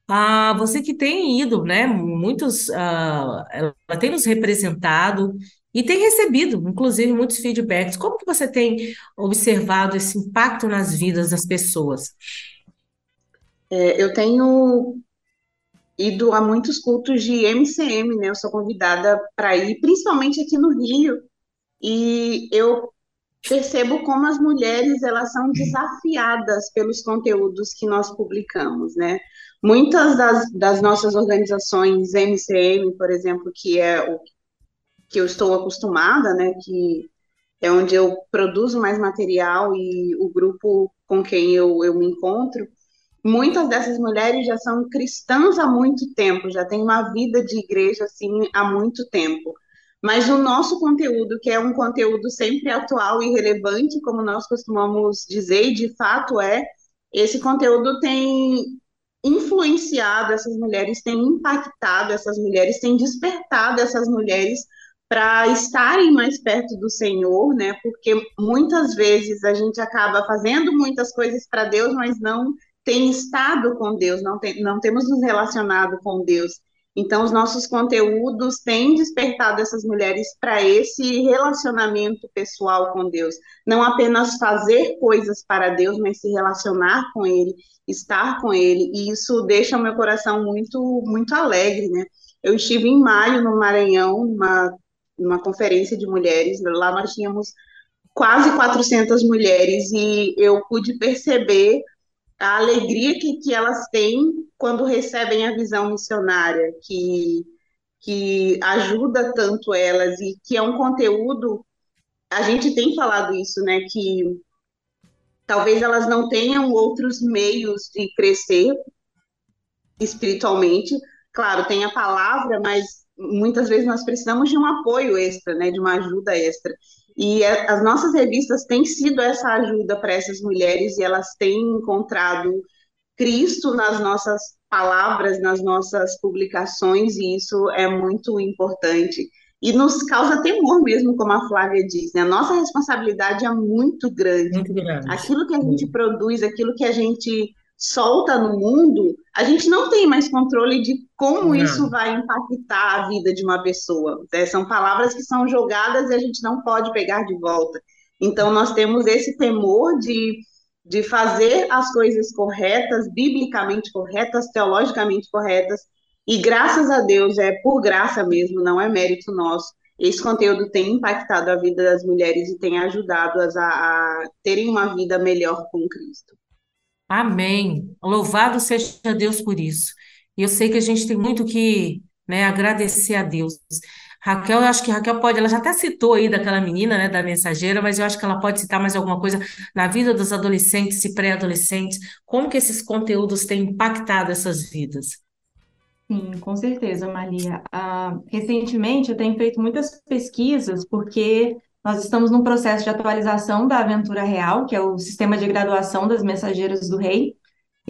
ah, você que tem ido, né, muitos, ah, ela tem nos representado e tem recebido, inclusive, muitos feedbacks. Como que você tem observado esse impacto nas vidas das pessoas? É, eu tenho ido a muitos cultos de MCM, né? Eu sou convidada para ir, principalmente aqui no Rio, e eu percebo como as mulheres elas são desafiadas pelos conteúdos que nós publicamos, né? Muitas das, das nossas organizações MCM, por exemplo, que é o que eu estou acostumada, né? Que é onde eu produzo mais material e o grupo com quem eu, eu me encontro, muitas dessas mulheres já são cristãs há muito tempo, já têm uma vida de igreja assim há muito tempo. Mas o nosso conteúdo, que é um conteúdo sempre atual e relevante, como nós costumamos dizer, e de fato é, esse conteúdo tem influenciado essas mulheres, tem impactado essas mulheres, tem despertado essas mulheres para estarem mais perto do Senhor, né? Porque muitas vezes a gente acaba fazendo muitas coisas para Deus, mas não tem estado com Deus, não, tem, não temos nos relacionado com Deus. Então, os nossos conteúdos têm despertado essas mulheres para esse relacionamento pessoal com Deus. Não apenas fazer coisas para Deus, mas se relacionar com Ele, estar com Ele. E isso deixa o meu coração muito, muito alegre, né? Eu estive em maio no Maranhão, numa, numa conferência de mulheres. Lá nós tínhamos quase 400 mulheres e eu pude perceber a alegria que, que elas têm quando recebem a visão missionária, que, que ajuda tanto elas e que é um conteúdo. A gente tem falado isso, né? Que talvez elas não tenham outros meios de crescer espiritualmente. Claro, tem a palavra, mas muitas vezes nós precisamos de um apoio extra, né, de uma ajuda extra. E as nossas revistas têm sido essa ajuda para essas mulheres e elas têm encontrado Cristo nas nossas palavras, nas nossas publicações, e isso é muito importante. E nos causa temor mesmo, como a Flávia diz, né? A nossa responsabilidade é muito grande. Muito grande. Aquilo que a gente produz, aquilo que a gente solta no mundo, a gente não tem mais controle de como não. isso vai impactar a vida de uma pessoa. É, são palavras que são jogadas e a gente não pode pegar de volta. Então, nós temos esse temor de, de fazer as coisas corretas, biblicamente corretas, teologicamente corretas, e graças a Deus, é por graça mesmo, não é mérito nosso. Esse conteúdo tem impactado a vida das mulheres e tem ajudado-as a, a terem uma vida melhor com Cristo. Amém. Louvado seja Deus por isso. E eu sei que a gente tem muito que né, agradecer a Deus. Raquel, eu acho que Raquel pode, ela já até citou aí daquela menina, né, da mensageira, mas eu acho que ela pode citar mais alguma coisa na vida dos adolescentes e pré-adolescentes, como que esses conteúdos têm impactado essas vidas. Sim, com certeza, Maria. Ah, recentemente eu tenho feito muitas pesquisas porque nós estamos num processo de atualização da Aventura Real, que é o sistema de graduação das mensageiras do rei.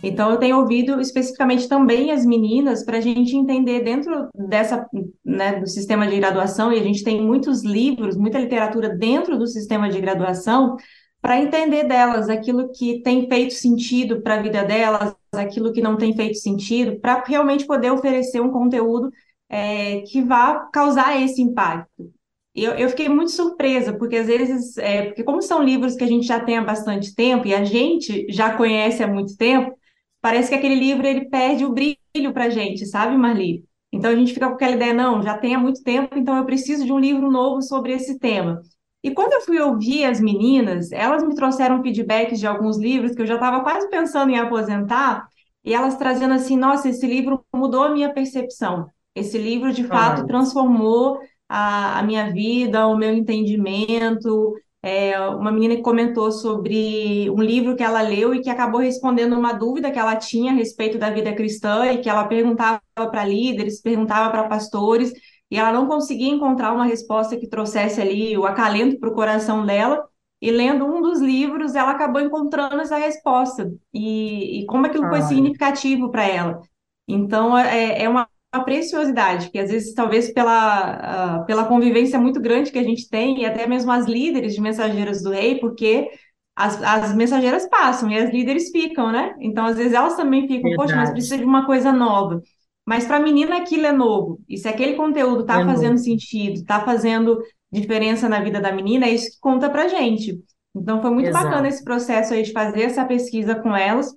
Então, eu tenho ouvido especificamente também as meninas para a gente entender dentro dessa, né, do sistema de graduação, e a gente tem muitos livros, muita literatura dentro do sistema de graduação, para entender delas aquilo que tem feito sentido para a vida delas, aquilo que não tem feito sentido, para realmente poder oferecer um conteúdo é, que vá causar esse impacto eu, eu fiquei muito surpresa, porque às vezes, é, porque como são livros que a gente já tem há bastante tempo e a gente já conhece há muito tempo, parece que aquele livro ele perde o brilho para a gente, sabe, Marli? Então a gente fica com aquela ideia, não, já tem há muito tempo, então eu preciso de um livro novo sobre esse tema. E quando eu fui ouvir as meninas, elas me trouxeram feedbacks de alguns livros que eu já estava quase pensando em aposentar, e elas trazendo assim, nossa, esse livro mudou a minha percepção. Esse livro, de fato, transformou a, a minha vida, o meu entendimento. É, uma menina que comentou sobre um livro que ela leu e que acabou respondendo uma dúvida que ela tinha a respeito da vida cristã e que ela perguntava para líderes, perguntava para pastores, e ela não conseguia encontrar uma resposta que trouxesse ali o acalento para o coração dela. E lendo um dos livros, ela acabou encontrando essa resposta e, e como aquilo foi significativo para ela. Então, é, é uma preciosidade, que às vezes, talvez pela, uh, pela convivência muito grande que a gente tem, e até mesmo as líderes de mensageiras do rei, porque as, as mensageiras passam e as líderes ficam, né? Então, às vezes, elas também ficam, Verdade. poxa, mas precisa de uma coisa nova. Mas para a menina aquilo é novo. E se aquele conteúdo está é fazendo novo. sentido, está fazendo diferença na vida da menina, é isso que conta para gente. Então, foi muito Exato. bacana esse processo aí de fazer essa pesquisa com elas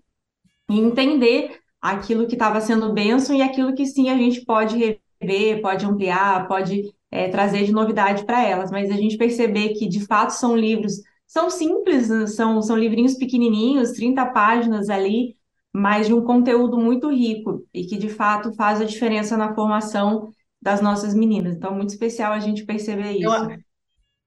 e entender aquilo que estava sendo bênção e aquilo que sim a gente pode rever, pode ampliar, pode é, trazer de novidade para elas. Mas a gente perceber que de fato são livros, são simples, são, são livrinhos pequenininhos, 30 páginas ali, mas de um conteúdo muito rico e que de fato faz a diferença na formação das nossas meninas. Então, muito especial a gente perceber isso. Eu,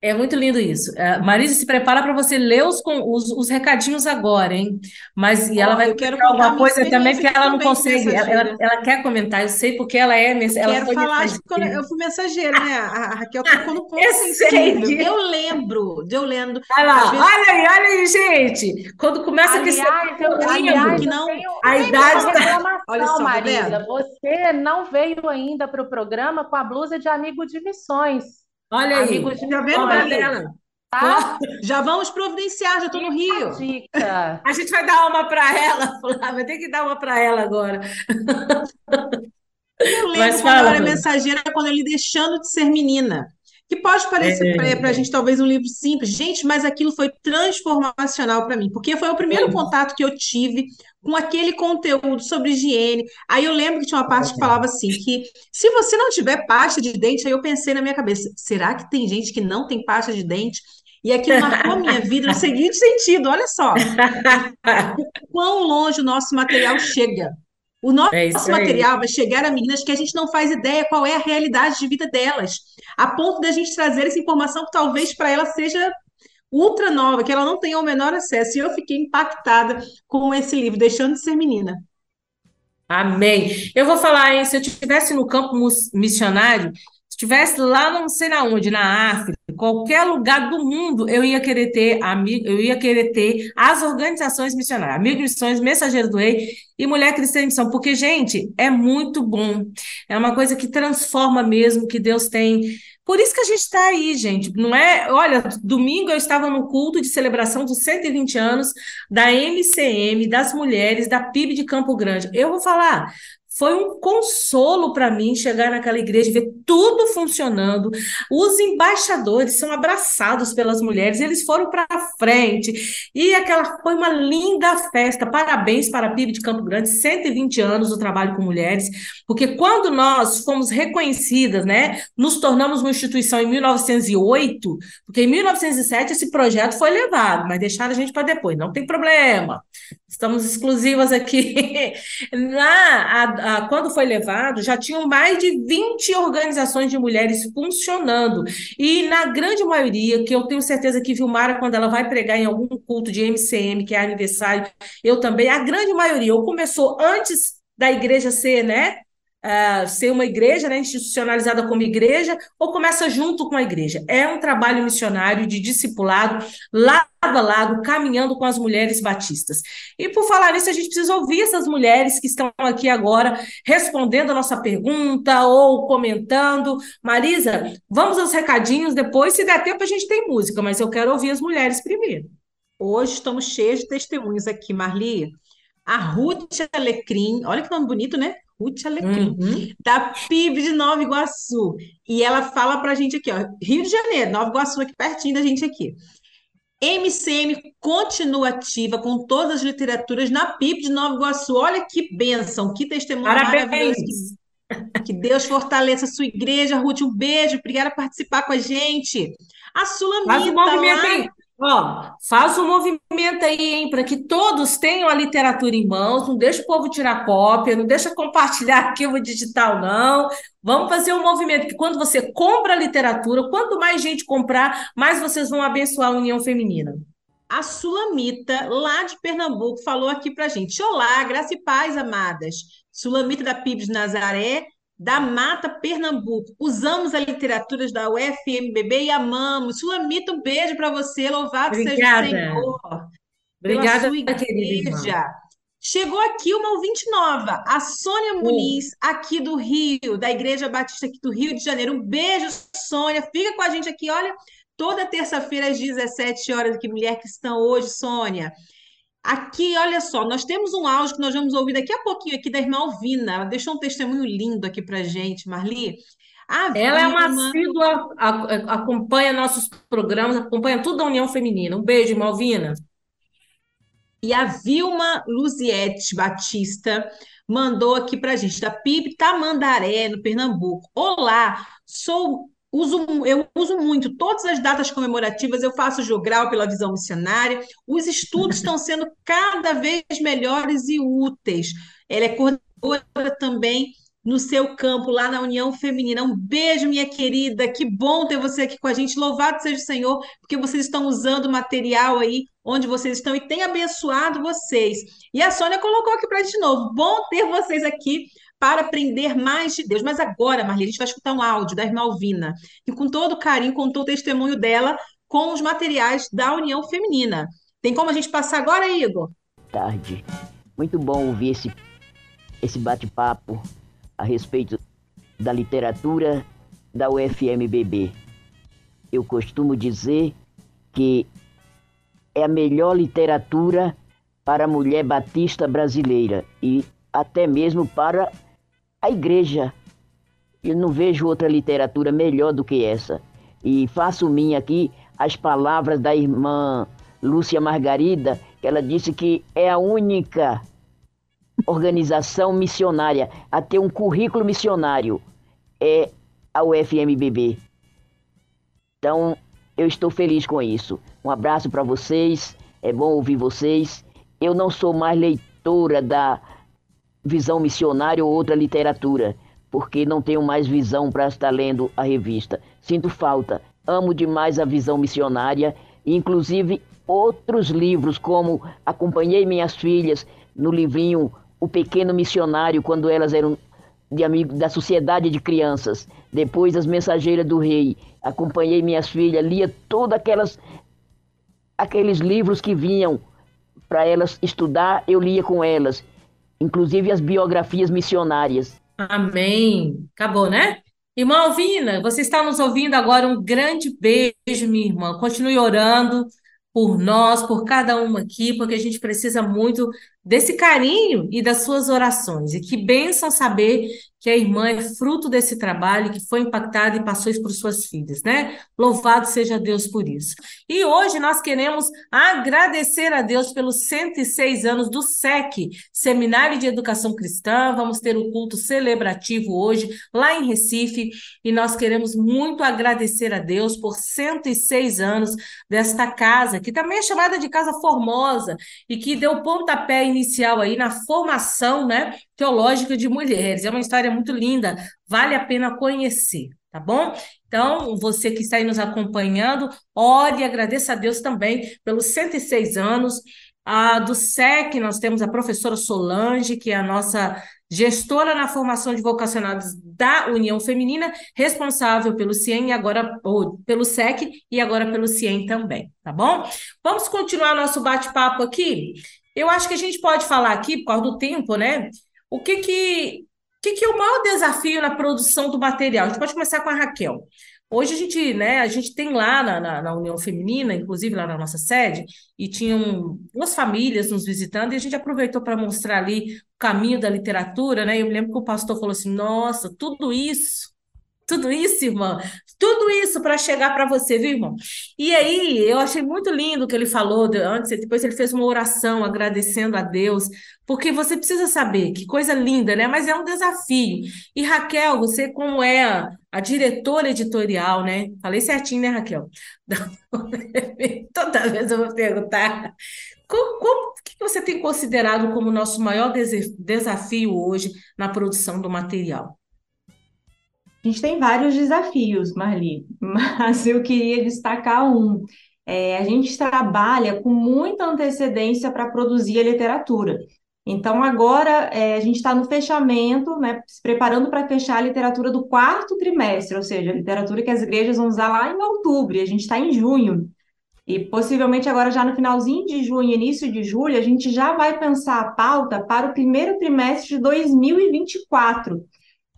é muito lindo isso. Uh, Marisa, se prepara para você ler os, os, os, recadinhos agora, hein? Mas e ela vai comentar alguma coisa também, porque ela não consegue. Ela, ela, ela, quer comentar, eu sei porque ela é. Ela Quero falar de quando eu fui mensageira, né? A Raquel tocou no ponto sensível. Eu lembro, eu lendo. Olha lá, vezes... olha aí, olha aí, gente. Quando começa aliás, a questão eu, aliás, que não. Tenho, a idade está. Olha só, tá Marisa, você não veio ainda para o programa com a blusa de amigo de missões. Olha aí, já vendo dela. Tá? Já vamos providenciar, já estou no Rio. Dica. A gente vai dar uma para ela, vai ter que dar uma para ela agora. Eu lembro Mas quando eu era mensageira, quando ele deixando de ser menina. Que pode parecer é. para a gente talvez um livro simples, gente, mas aquilo foi transformacional para mim, porque foi o primeiro é. contato que eu tive com aquele conteúdo sobre higiene. Aí eu lembro que tinha uma parte que falava assim, que se você não tiver pasta de dente, aí eu pensei na minha cabeça, será que tem gente que não tem pasta de dente? E aquilo marcou a minha vida no seguinte sentido, olha só. Quão longe o nosso material chega. O nosso é material vai chegar a meninas que a gente não faz ideia qual é a realidade de vida delas, a ponto da gente trazer essa informação que talvez para ela seja ultra nova, que ela não tem o menor acesso. E eu fiquei impactada com esse livro, Deixando de Ser Menina. Amém. Eu vou falar, hein? Se eu estivesse no campo missionário, se estivesse lá não sei na onde, na África, qualquer lugar do mundo, eu ia querer ter eu ia querer ter as organizações missionárias, Amigo de Missões, Mensageiro do Rei e Mulher Cristã em Missão, porque, gente, é muito bom. É uma coisa que transforma mesmo, que Deus tem por isso que a gente está aí, gente. Não é. Olha, domingo eu estava no culto de celebração dos 120 anos da MCM, das mulheres, da PIB de Campo Grande. Eu vou falar, foi um consolo para mim chegar naquela igreja, ver tudo funcionando. Os embaixadores são abraçados pelas mulheres, eles foram para frente. E aquela foi uma linda festa. Parabéns para a PIB de Campo Grande, 120 anos do trabalho com mulheres, porque quando nós fomos reconhecidas, né, nos tornamos uma instituição em 1908, porque em 1907 esse projeto foi levado, mas deixaram a gente para depois, não tem problema. Estamos exclusivas aqui. Lá, a, a, quando foi levado, já tinham mais de 20 organizações de mulheres funcionando. E na grande maioria, que eu tenho certeza que Vilmara, quando ela vai pregar em algum culto de MCM, que é aniversário, eu também, a grande maioria, ou começou antes da igreja ser, né? Uh, ser uma igreja, né, institucionalizada como igreja, ou começa junto com a igreja. É um trabalho missionário de discipulado, lado a lado, caminhando com as mulheres batistas. E por falar nisso, a gente precisa ouvir essas mulheres que estão aqui agora respondendo a nossa pergunta ou comentando. Marisa, vamos aos recadinhos depois, se der tempo a gente tem música, mas eu quero ouvir as mulheres primeiro. Hoje estamos cheios de testemunhos aqui, Marli. A Ruth Alecrim, olha que nome bonito, né? Ruth Alecrim, uhum. da PIB de Nova Iguaçu. E ela fala para a gente aqui, ó, Rio de Janeiro, Nova Iguaçu, aqui pertinho da gente aqui. MCM continua ativa com todas as literaturas na PIB de Nova Iguaçu. Olha que bênção, que testemunho Parabéns. maravilhoso. Que, que Deus fortaleça a sua igreja, Ruth. Um beijo, obrigada por participar com a gente. A Sulamita. Faz um movimento lá... Ó, faz um movimento aí, hein, para que todos tenham a literatura em mãos, não deixa o povo tirar cópia, não deixa compartilhar arquivo digital, não. Vamos fazer um movimento que quando você compra a literatura, quanto mais gente comprar, mais vocês vão abençoar a União Feminina. A Sulamita, lá de Pernambuco, falou aqui para gente. Olá, graça e paz, amadas. Sulamita da PIBs Nazaré, da Mata Pernambuco. Usamos a literatura da UFMBB e amamos. Sulamita, um beijo para você. Louvado Obrigada. seja o Senhor. Obrigada, pela sua igreja. Chegou aqui uma ouvinte nova, a Sônia Muniz, aqui do Rio, da Igreja Batista aqui do Rio de Janeiro. Um beijo, Sônia. Fica com a gente aqui, olha, toda terça-feira às 17 horas aqui, Mulher Cristã hoje, Sônia. Aqui, olha só, nós temos um áudio que nós vamos ouvir daqui a pouquinho aqui da irmã Alvina. Ela deixou um testemunho lindo aqui para gente, Marli. A Ela é uma assídua, acompanha nossos programas, acompanha tudo da União Feminina. Um beijo, irmã Alvina. E a Vilma Luziette Batista mandou aqui para a gente, da PIB Tamandaré, no Pernambuco. Olá, sou Uso, eu uso muito todas as datas comemorativas, eu faço jogral pela visão missionária. Os estudos estão sendo cada vez melhores e úteis. Ela é coordenadora também no seu campo, lá na União Feminina. Um beijo, minha querida. Que bom ter você aqui com a gente. Louvado seja o Senhor, porque vocês estão usando material aí onde vocês estão e tem abençoado vocês. E a Sônia colocou aqui para a gente de novo. Bom ter vocês aqui para aprender mais de Deus. Mas agora, Marli, a gente vai escutar um áudio da irmã Alvina, que com todo carinho contou o testemunho dela com os materiais da União Feminina. Tem como a gente passar agora, Igor? Tarde. Muito bom ouvir esse, esse bate-papo a respeito da literatura da UFMBB. Eu costumo dizer que é a melhor literatura para a mulher batista brasileira e até mesmo para a igreja. Eu não vejo outra literatura melhor do que essa. E faço minha aqui as palavras da irmã Lúcia Margarida, que ela disse que é a única organização missionária a ter um currículo missionário. É a UFMBB. Então, eu estou feliz com isso. Um abraço para vocês, é bom ouvir vocês. Eu não sou mais leitora da visão missionária ou outra literatura, porque não tenho mais visão para estar lendo a revista. Sinto falta. Amo demais a visão missionária, inclusive outros livros, como Acompanhei Minhas Filhas, no livrinho o pequeno missionário quando elas eram de amigo da sociedade de crianças. Depois as mensageiras do rei. Acompanhei minhas filhas, lia todos aquelas aqueles livros que vinham para elas estudar, eu lia com elas, inclusive as biografias missionárias. Amém. Acabou, né? Irmã Alvina, você está nos ouvindo agora. Um grande beijo, minha irmã. Continue orando por nós, por cada uma aqui, porque a gente precisa muito desse carinho e das suas orações. E que bênção saber que a irmã é fruto desse trabalho, que foi impactada e passou isso para suas filhas, né? Louvado seja Deus por isso. E hoje nós queremos agradecer a Deus pelos 106 anos do SEC, Seminário de Educação Cristã. Vamos ter o um culto celebrativo hoje, lá em Recife, e nós queremos muito agradecer a Deus por 106 anos desta casa, que também é chamada de Casa Formosa, e que deu pontapé inicial aí na formação, né, teológica de mulheres. É uma história muito linda, vale a pena conhecer, tá bom? Então, você que está aí nos acompanhando, ore e agradeça a Deus também pelos 106 anos. A do SEC, nós temos a professora Solange, que é a nossa gestora na formação de vocacionados da União Feminina, responsável pelo CIEM e agora pelo SEC e agora pelo CIEM também, tá bom? Vamos continuar nosso bate-papo aqui. Eu acho que a gente pode falar aqui, por causa do tempo, né? O que que, que, que é o maior desafio na produção do material? A gente pode começar com a Raquel. Hoje a gente, né, a gente tem lá na, na, na, União Feminina, inclusive lá na nossa sede, e tinham duas famílias nos visitando, e a gente aproveitou para mostrar ali o caminho da literatura, né? Eu me lembro que o pastor falou assim: nossa, tudo isso tudo isso, irmã, tudo isso para chegar para você, viu, irmão? E aí, eu achei muito lindo o que ele falou antes, depois ele fez uma oração agradecendo a Deus, porque você precisa saber que coisa linda, né? Mas é um desafio. E Raquel, você, como é a, a diretora editorial, né? Falei certinho, né, Raquel? Toda vez eu vou perguntar. Como, o que você tem considerado como nosso maior desafio hoje na produção do material? A gente tem vários desafios, Marli, mas eu queria destacar um. É, a gente trabalha com muita antecedência para produzir a literatura. Então, agora é, a gente está no fechamento, né, se preparando para fechar a literatura do quarto trimestre, ou seja, a literatura que as igrejas vão usar lá em outubro, e a gente está em junho. E possivelmente agora, já no finalzinho de junho, início de julho, a gente já vai pensar a pauta para o primeiro trimestre de 2024.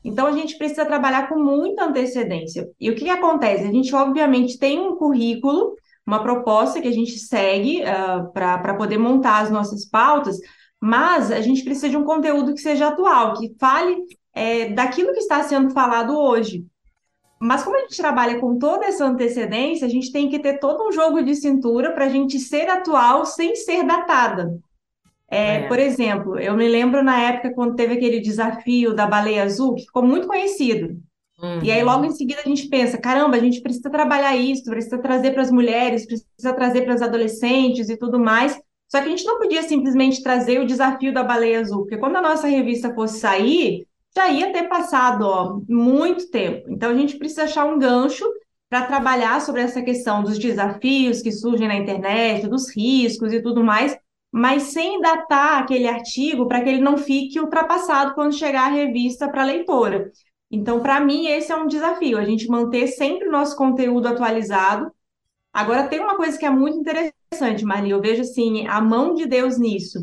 Então, a gente precisa trabalhar com muita antecedência. E o que, que acontece? A gente, obviamente, tem um currículo, uma proposta que a gente segue uh, para poder montar as nossas pautas, mas a gente precisa de um conteúdo que seja atual, que fale é, daquilo que está sendo falado hoje. Mas como a gente trabalha com toda essa antecedência, a gente tem que ter todo um jogo de cintura para a gente ser atual sem ser datada. É, é. Por exemplo, eu me lembro na época quando teve aquele desafio da baleia azul, que ficou muito conhecido. Uhum. E aí, logo em seguida, a gente pensa: caramba, a gente precisa trabalhar isso, precisa trazer para as mulheres, precisa trazer para as adolescentes e tudo mais. Só que a gente não podia simplesmente trazer o desafio da baleia azul, porque quando a nossa revista fosse sair, já ia ter passado ó, muito tempo. Então, a gente precisa achar um gancho para trabalhar sobre essa questão dos desafios que surgem na internet, dos riscos e tudo mais, mas sem datar aquele artigo para que ele não fique ultrapassado quando chegar a revista para a leitora. Então, para mim, esse é um desafio, a gente manter sempre o nosso conteúdo atualizado. Agora, tem uma coisa que é muito interessante, Marli, eu vejo assim, a mão de Deus nisso.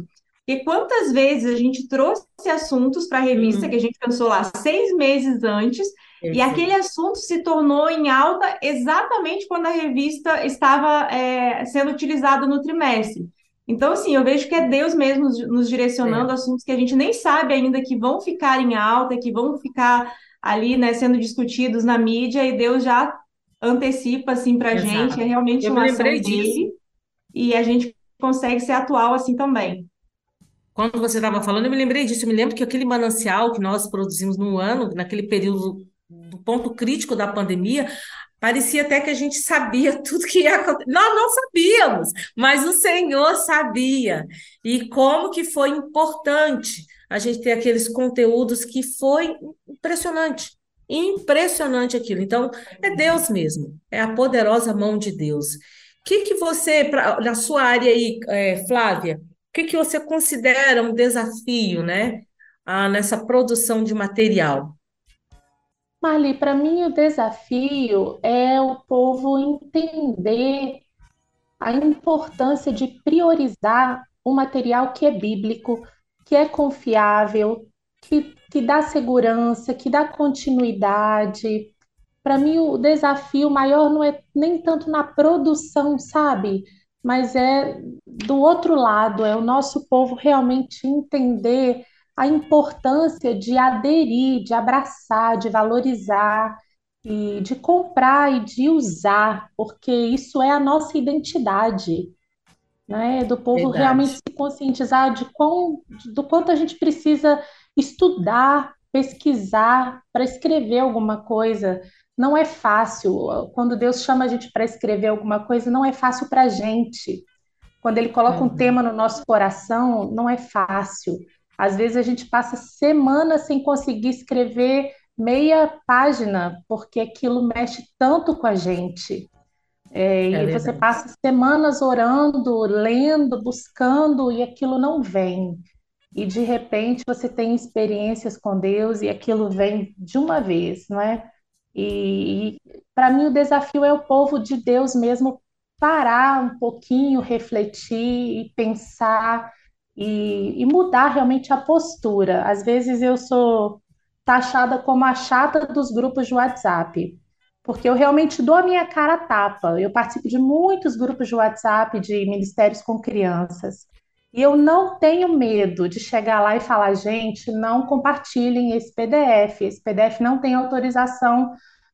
Porque quantas vezes a gente trouxe assuntos para a revista uhum. que a gente pensou lá seis meses antes, e aquele assunto se tornou em alta exatamente quando a revista estava é, sendo utilizada no trimestre. Então, assim, eu vejo que é Deus mesmo nos direcionando é. assuntos que a gente nem sabe ainda que vão ficar em alta, que vão ficar ali, né, sendo discutidos na mídia, e Deus já antecipa, assim, para a gente, é realmente eu uma ação dele, disso. e a gente consegue ser atual assim também. Quando você estava falando, eu me lembrei disso, eu me lembro que aquele manancial que nós produzimos no ano, naquele período do ponto crítico da pandemia, Parecia até que a gente sabia tudo que ia acontecer. Nós não sabíamos, mas o Senhor sabia. E como que foi importante a gente ter aqueles conteúdos que foi impressionante. Impressionante aquilo. Então, é Deus mesmo, é a poderosa mão de Deus. O que, que você, pra, na sua área aí, é, Flávia, que que você considera um desafio, né, nessa produção de material? Marli, para mim o desafio é o povo entender a importância de priorizar o material que é bíblico, que é confiável, que, que dá segurança, que dá continuidade. Para mim, o desafio maior não é nem tanto na produção, sabe? Mas é do outro lado, é o nosso povo realmente entender a importância de aderir, de abraçar, de valorizar e de comprar e de usar, porque isso é a nossa identidade, né? Do povo Verdade. realmente se conscientizar de quão, do quanto a gente precisa estudar, pesquisar para escrever alguma coisa. Não é fácil. Quando Deus chama a gente para escrever alguma coisa, não é fácil para a gente. Quando Ele coloca um Uhum. tema no nosso coração, não é fácil. Às vezes a gente passa semanas sem conseguir escrever meia página, porque aquilo mexe tanto com a gente. É, É e você passa semanas orando, lendo, buscando, e aquilo não vem. E de repente você tem experiências com Deus e aquilo vem de uma vez, não é? E, e para mim o desafio é o povo de Deus mesmo parar um pouquinho, refletir e pensar e, e mudar realmente a postura. Às vezes eu sou taxada como a chata dos grupos de WhatsApp, porque eu realmente dou a minha cara a tapa. Eu participo de muitos grupos de WhatsApp de ministérios com crianças. E eu não tenho medo de chegar lá e falar, gente, não compartilhem esse PDF. Esse PDF não tem autorização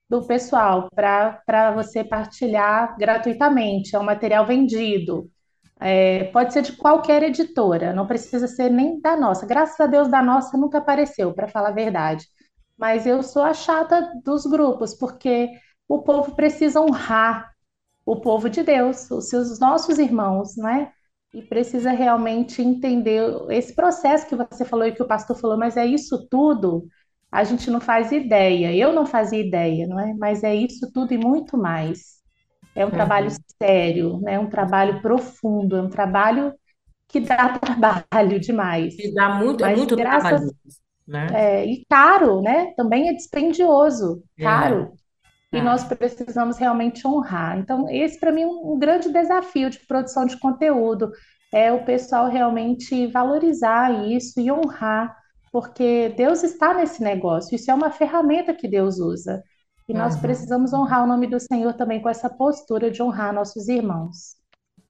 do pessoal para você partilhar gratuitamente. É um material vendido. É, pode ser de qualquer editora, não precisa ser nem da nossa. Graças a Deus, da nossa nunca apareceu, para falar a verdade. Mas eu sou a chata dos grupos, porque o povo precisa honrar o povo de Deus, os seus nossos irmãos, né? E precisa realmente entender esse processo que você falou e que o pastor falou, mas é isso tudo? A gente não faz ideia, eu não fazia ideia, não é? Mas é isso tudo e muito mais. É um trabalho Uhum. sério, né? Um trabalho profundo, é um trabalho que dá trabalho demais. E dá muito, é Mas muito graças, trabalhoso, né? é, e caro, né? Também é dispendioso, É, caro. E é. nós precisamos realmente honrar. Então, esse para mim é um, um grande desafio de produção de conteúdo, é o pessoal realmente valorizar isso e honrar, porque Deus está nesse negócio, isso é uma ferramenta que Deus usa. E nós Uhum. precisamos honrar o nome do Senhor também com essa postura de honrar nossos irmãos.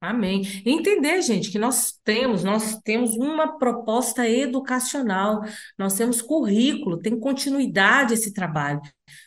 Amém. E entender, gente, que nós temos, nós temos uma proposta educacional, nós temos currículo, tem continuidade esse trabalho.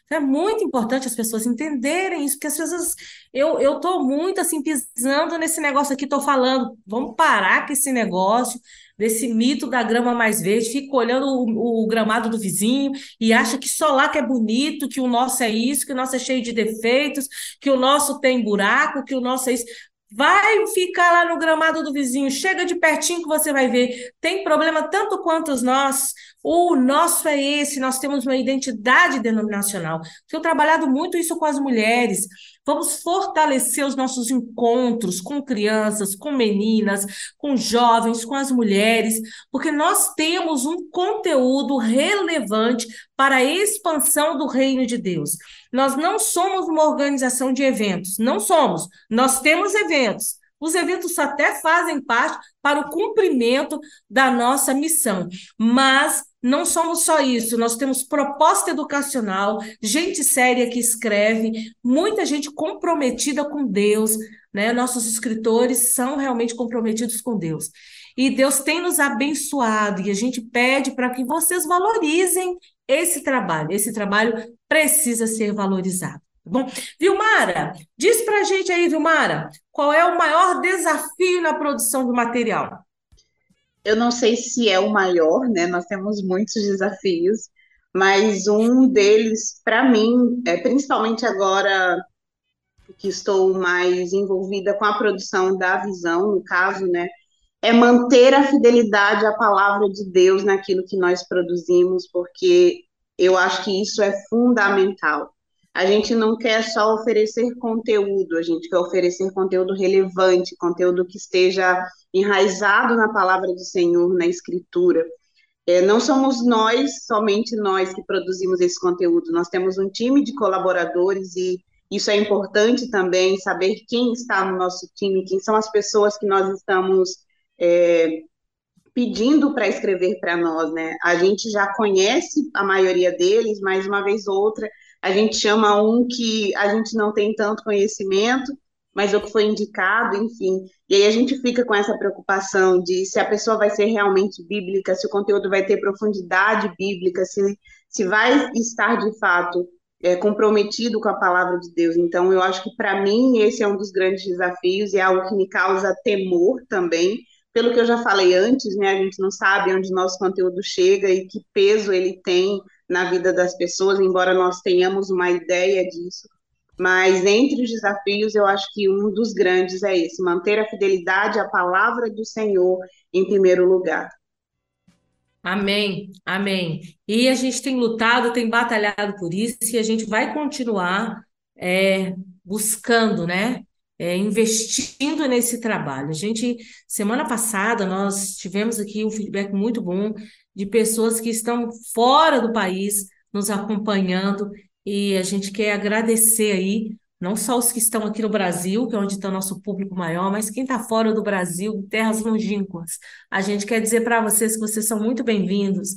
Então, é muito importante as pessoas entenderem isso, porque as pessoas, eu eu tô muito assim pisando nesse negócio aqui, tô falando, vamos parar com esse negócio desse mito da grama mais verde, fica olhando o, o gramado do vizinho e acha que só lá que é bonito, que o nosso é isso, que o nosso é cheio de defeitos, que o nosso tem buraco, que o nosso é isso. Vai ficar lá no gramado do vizinho, chega de pertinho que você vai ver. Tem problema tanto quanto os nossos. O nosso é esse, nós temos uma identidade denominacional. Tenho trabalhado muito isso com as mulheres. Vamos fortalecer os nossos encontros com crianças, com meninas, com jovens, com as mulheres, porque nós temos um conteúdo relevante para a expansão do reino de Deus. Nós não somos uma organização de eventos, não somos. Nós temos eventos. Os eventos até fazem parte para o cumprimento da nossa missão, mas não somos só isso, nós temos proposta educacional, gente séria que escreve, muita gente comprometida com Deus, né? Nossos escritores são realmente comprometidos com Deus. E Deus tem nos abençoado, e a gente pede para que vocês valorizem esse trabalho. Esse trabalho precisa ser valorizado. Bom? Vilmara, diz pra gente aí, Vilmara, qual é o maior desafio na produção do material? Eu não sei se é o maior, né? Nós temos muitos desafios, mas um deles, para mim, é principalmente agora que estou mais envolvida com a produção da visão, no caso, né? É manter a fidelidade à palavra de Deus naquilo que nós produzimos, porque eu acho que isso é fundamental. A gente não quer só oferecer conteúdo, a gente quer oferecer conteúdo relevante, conteúdo que esteja enraizado na palavra do Senhor, na Escritura. É, não somos nós, somente nós, que produzimos esse conteúdo, nós temos um time de colaboradores e isso é importante também, saber quem está no nosso time, quem são as pessoas que nós estamos é, pedindo para escrever para nós, né? A gente já conhece a maioria deles, mas uma vez ou outra a gente chama um que a gente não tem tanto conhecimento, mas o que foi indicado, enfim. E aí a gente fica com essa preocupação de se a pessoa vai ser realmente bíblica, se o conteúdo vai ter profundidade bíblica, se, se vai estar de fato é, comprometido com a palavra de Deus. Então, eu acho que para mim esse é um dos grandes desafios e é algo que me causa temor também. Pelo que eu já falei antes, né, a gente não sabe onde nosso conteúdo chega e que peso ele tem na vida das pessoas, embora nós tenhamos uma ideia disso. Mas entre os desafios, eu acho que um dos grandes é esse: manter a fidelidade à palavra do Senhor em primeiro lugar. Amém, amém. E a gente tem lutado, tem batalhado por isso, e a gente vai continuar é, buscando, né? É, investindo nesse trabalho. A gente, semana passada, nós tivemos aqui um feedback muito bom de pessoas que estão fora do país nos acompanhando e a gente quer agradecer aí, não só os que estão aqui no Brasil, que é onde está o nosso público maior, mas quem está fora do Brasil, terras longínquas. A gente quer dizer para vocês que vocês são muito bem-vindos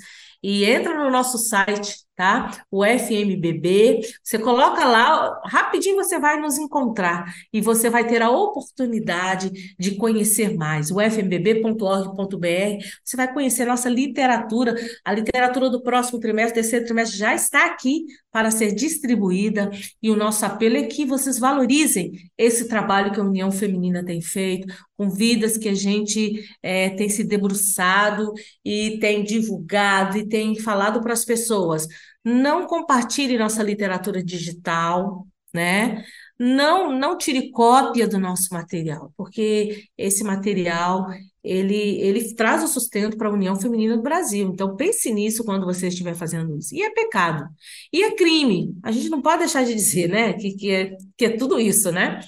e entra no nosso site, tá? O FMBB. Você coloca lá, rapidinho você vai nos encontrar e você vai ter a oportunidade de conhecer mais. O fmbb.org.br. Você vai conhecer nossa literatura. A literatura do próximo trimestre, terceiro trimestre, já está aqui para ser distribuída. E o nosso apelo é que vocês valorizem esse trabalho que a União Feminina tem feito, com vidas que a gente é, tem se debruçado e tem divulgado e tem falado para as pessoas. Não compartilhe nossa literatura digital, né? Não, não tire cópia do nosso material, porque esse material ele, ele traz o sustento para a União Feminina do Brasil. Então, pense nisso quando você estiver fazendo isso. E é pecado. E é crime. A gente não pode deixar de dizer, né? Que, que, é, que é tudo isso, né?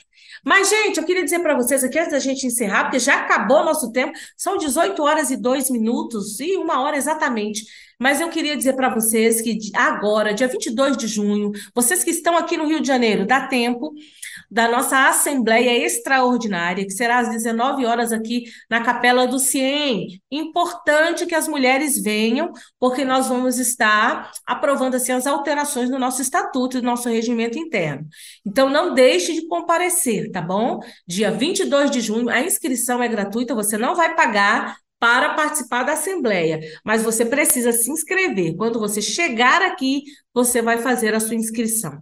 Mas, gente, eu queria dizer para vocês aqui, antes da gente encerrar, porque já acabou o nosso tempo, são 18 horas e 2 minutos, e uma hora exatamente. Mas eu queria dizer para vocês que agora, dia 22 de junho, vocês que estão aqui no Rio de Janeiro, dá tempo da nossa Assembleia Extraordinária, que será às 19 horas aqui na Capela do CIEM. Importante que as mulheres venham, porque nós vamos estar aprovando assim, as alterações no nosso estatuto e no nosso regimento interno. Então, não deixe de comparecer, tá bom? Dia 22 de junho, a inscrição é gratuita, você não vai pagar para participar da Assembleia, mas você precisa se inscrever. Quando você chegar aqui, você vai fazer a sua inscrição.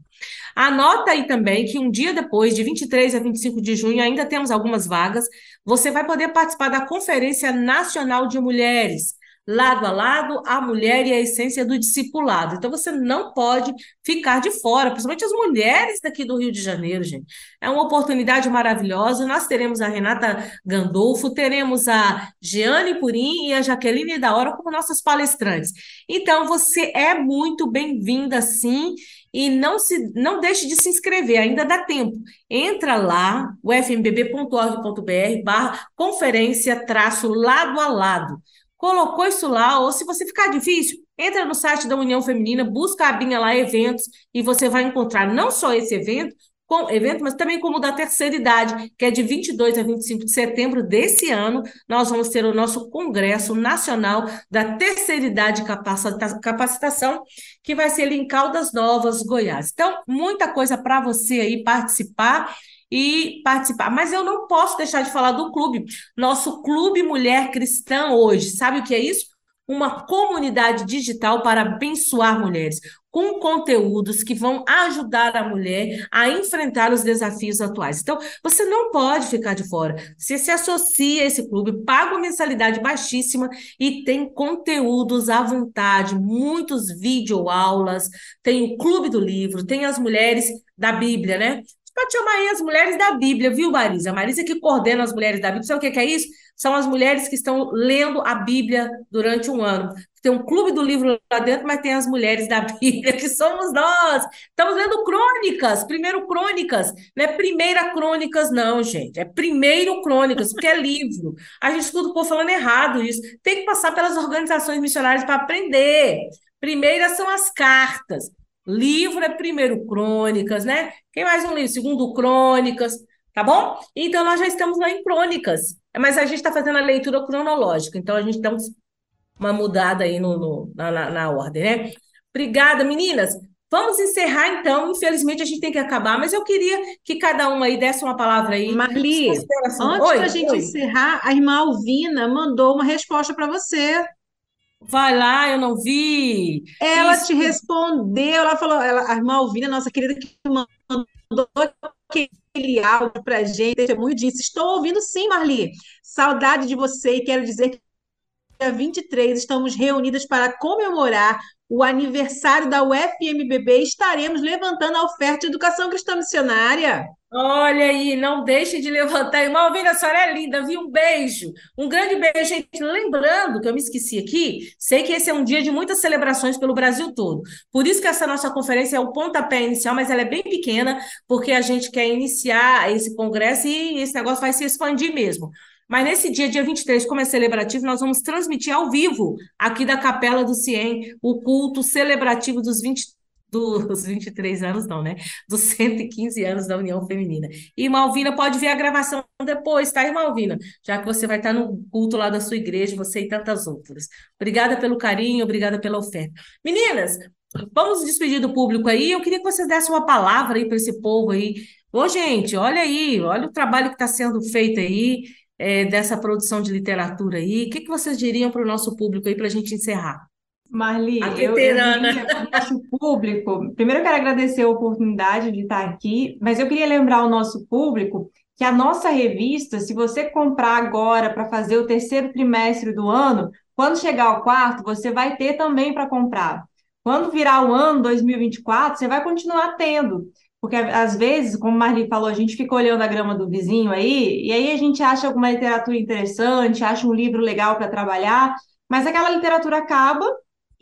Anota aí também que um dia depois, de 23 a 25 de junho, ainda temos algumas vagas. Você vai poder participar da Conferência Nacional de Mulheres, lado a lado, a mulher e a essência do discipulado. Então, você não pode ficar de fora, principalmente as mulheres daqui do Rio de Janeiro, gente. É uma oportunidade maravilhosa. Nós teremos a Renata Gandolfo, teremos a Jeane Purim e a Jaqueline da Hora como nossas palestrantes. Então, você é muito bem-vinda, sim. E não, se, não deixe de se inscrever, ainda dá tempo. Entra lá, ufmbb.org.br barra conferência traço lado a lado colocou isso lá, ou se você ficar difícil, entra no site da União Feminina, busca a abinha lá, eventos, e você vai encontrar não só esse evento, com, evento, mas também como da terceira idade, que é de 22 a 25 de setembro desse ano, nós vamos ter o nosso Congresso Nacional da Terceira Idade Capacitação, que vai ser em Caldas Novas, Goiás. Então, muita coisa para você aí participar e participar. Mas eu não posso deixar de falar do clube. Nosso Clube Mulher Cristã hoje. Sabe o que é isso? Uma comunidade digital para abençoar mulheres, com conteúdos que vão ajudar a mulher a enfrentar os desafios atuais. Então, você não pode ficar de fora. Você se associa a esse clube, paga uma mensalidade baixíssima e tem conteúdos à vontade, muitos videoaulas, tem o Clube do Livro, tem as mulheres da Bíblia, né? Pode chamar aí as mulheres da Bíblia, viu, Marisa? A Marisa que coordena as mulheres da Bíblia. Sabe o que é isso? São as mulheres que estão lendo a Bíblia durante um ano. tem um clube do livro lá dentro, mas tem as mulheres da Bíblia, que somos nós. Estamos lendo crônicas, primeiro crônicas. Não é primeira crônicas, não, gente. É primeiro crônicas, porque é livro. A gente escuta o povo falando errado isso. Tem que passar pelas organizações missionárias para aprender. Primeiras são as cartas. Livro é primeiro crônicas, né? Quem mais um livro? Segundo crônicas, tá bom? Então nós já estamos lá em crônicas. Mas a gente está fazendo a leitura cronológica, então a gente dá uma mudada aí no, no na, na, na ordem, né? Obrigada, meninas. Vamos encerrar então. Infelizmente a gente tem que acabar, mas eu queria que cada uma aí desse uma palavra aí. Marli, antes da gente oi. encerrar, a irmã Alvina mandou uma resposta para você. Vai lá, eu não vi. Ela Isso. te respondeu, ela falou, ela, a irmã Alvina, nossa querida, que mandou aquele áudio pra gente, testemunho disse, estou ouvindo sim, Marli. Saudade de você e quero dizer que dia 23 estamos reunidas para comemorar o aniversário da UFMBB. Estaremos levantando a oferta de educação cristã missionária. Olha aí, não deixe de levantar. Irmã Alvina, a senhora é linda, viu? Um beijo. Um grande beijo, gente. Lembrando que eu me esqueci aqui, sei que esse é um dia de muitas celebrações pelo Brasil todo. Por isso que essa nossa conferência é o pontapé inicial, mas ela é bem pequena, porque a gente quer iniciar esse congresso e esse negócio vai se expandir mesmo. Mas nesse dia, dia 23, como é celebrativo, nós vamos transmitir ao vivo, aqui da Capela do Ciem, o culto celebrativo dos 20, dos 23 anos, não, né? Dos 115 anos da União Feminina. E Malvina pode ver a gravação depois, tá, Malvina? Já que você vai estar no culto lá da sua igreja, você e tantas outras. Obrigada pelo carinho, obrigada pela oferta. Meninas, vamos despedir do público aí. Eu queria que vocês dessem uma palavra aí para esse povo aí. Ô, gente, olha aí, olha o trabalho que está sendo feito aí é, dessa produção de literatura aí. O que, que vocês diriam para o nosso público aí para a gente encerrar? Marli, eu, eu nosso público. Primeiro, eu quero agradecer a oportunidade de estar aqui, mas eu queria lembrar ao nosso público que a nossa revista, se você comprar agora para fazer o terceiro trimestre do ano, quando chegar ao quarto, você vai ter também para comprar. Quando virar o ano 2024, você vai continuar tendo. Porque às vezes, como Marli falou, a gente fica olhando a grama do vizinho aí, e aí a gente acha alguma literatura interessante, acha um livro legal para trabalhar, mas aquela literatura acaba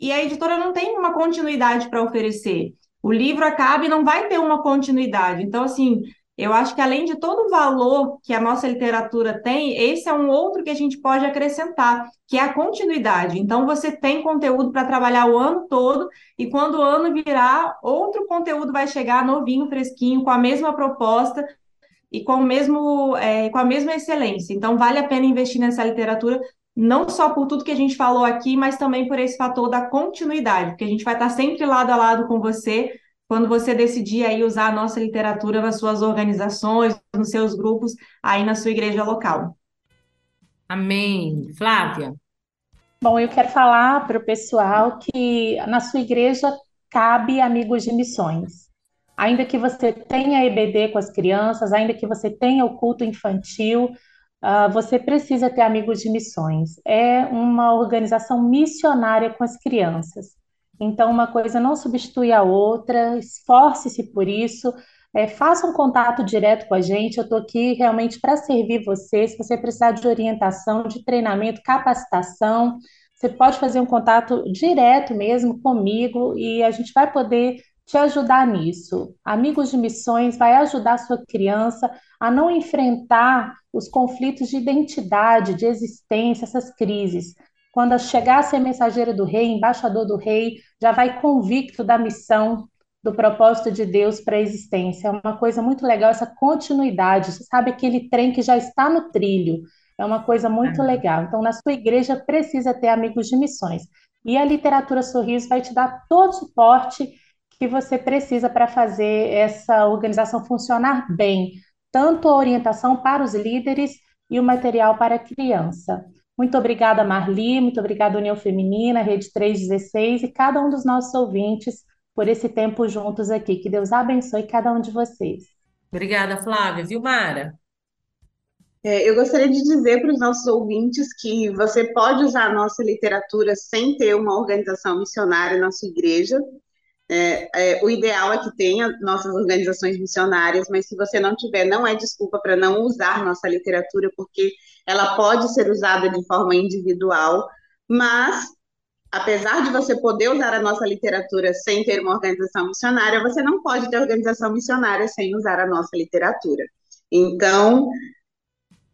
e a editora não tem uma continuidade para oferecer. O livro acaba e não vai ter uma continuidade. Então, assim, eu acho que além de todo o valor que a nossa literatura tem, esse é um outro que a gente pode acrescentar, que é a continuidade. Então, você tem conteúdo para trabalhar o ano todo, e quando o ano virar, outro conteúdo vai chegar novinho, fresquinho, com a mesma proposta e com, o mesmo, é, com a mesma excelência. Então, vale a pena investir nessa literatura, não só por tudo que a gente falou aqui, mas também por esse fator da continuidade, porque a gente vai estar sempre lado a lado com você quando você decidir aí usar a nossa literatura nas suas organizações, nos seus grupos, aí na sua igreja local. Amém. Flávia? Bom, eu quero falar para o pessoal que na sua igreja cabe amigos de missões. Ainda que você tenha EBD com as crianças, ainda que você tenha o culto infantil, uh, você precisa ter amigos de missões. É uma organização missionária com as crianças. Então, uma coisa não substitui a outra, esforce-se por isso, é, faça um contato direto com a gente. Eu estou aqui realmente para servir você. Se você precisar de orientação, de treinamento, capacitação, você pode fazer um contato direto mesmo comigo e a gente vai poder te ajudar nisso. Amigos de Missões vai ajudar a sua criança a não enfrentar os conflitos de identidade, de existência, essas crises. Quando chegar a ser mensageiro do rei, embaixador do rei, já vai convicto da missão, do propósito de Deus para a existência. É uma coisa muito legal essa continuidade. Você sabe aquele trem que já está no trilho. É uma coisa muito legal. Então, na sua igreja precisa ter amigos de missões. E a literatura Sorriso vai te dar todo o suporte que você precisa para fazer essa organização funcionar bem, tanto a orientação para os líderes e o material para a criança. Muito obrigada, Marli, muito obrigada, União Feminina, Rede 316 e cada um dos nossos ouvintes por esse tempo juntos aqui. Que Deus abençoe cada um de vocês. Obrigada, Flávia. Viu, Mara? É, eu gostaria de dizer para os nossos ouvintes que você pode usar a nossa literatura sem ter uma organização missionária na sua igreja. É, é, o ideal é que tenha nossas organizações missionárias, mas se você não tiver, não é desculpa para não usar nossa literatura, porque ela pode ser usada de forma individual, mas apesar de você poder usar a nossa literatura sem ter uma organização missionária, você não pode ter organização missionária sem usar a nossa literatura. Então,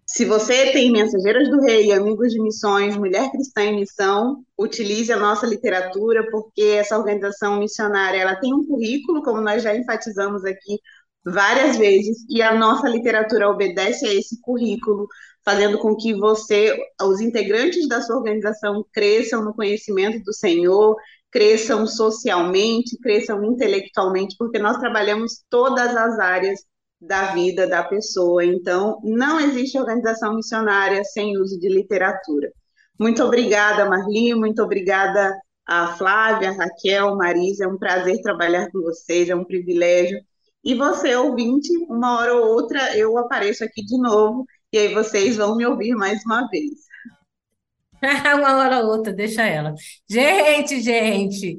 se você tem Mensageiras do Rei, Amigos de Missões, Mulher Cristã em Missão, utilize a nossa literatura, porque essa organização missionária ela tem um currículo, como nós já enfatizamos aqui várias vezes, e a nossa literatura obedece a esse currículo, fazendo com que você, os integrantes da sua organização, cresçam no conhecimento do Senhor, cresçam socialmente, cresçam intelectualmente, porque nós trabalhamos todas as áreas da vida da pessoa. Então, não existe organização missionária sem uso de literatura. Muito obrigada, Marli, muito obrigada a Flávia, Raquel, Marisa, é um prazer trabalhar com vocês, é um privilégio. E você, ouvinte, uma hora ou outra eu apareço aqui de novo e aí vocês vão me ouvir mais uma vez. uma hora ou outra, deixa ela. Gente, gente,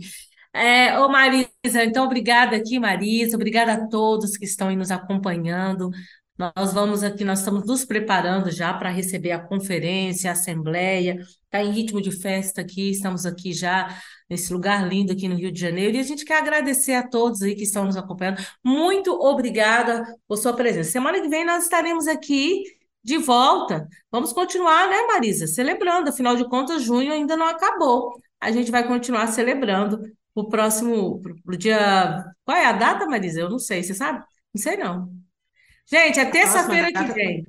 é, ô Marisa, então obrigada aqui, Marisa, obrigada a todos que estão aí nos acompanhando. Nós vamos aqui, nós estamos nos preparando já para receber a conferência, a assembleia, está em ritmo de festa aqui, estamos aqui já nesse lugar lindo aqui no Rio de Janeiro, e a gente quer agradecer a todos aí que estão nos acompanhando. Muito obrigada por sua presença. Semana que vem nós estaremos aqui de volta. Vamos continuar, né, Marisa? Celebrando, afinal de contas, junho ainda não acabou. A gente vai continuar celebrando o próximo, pro dia. Qual é a data, Marisa? Eu não sei, você sabe? Não sei, não. Gente, é terça-feira que vem.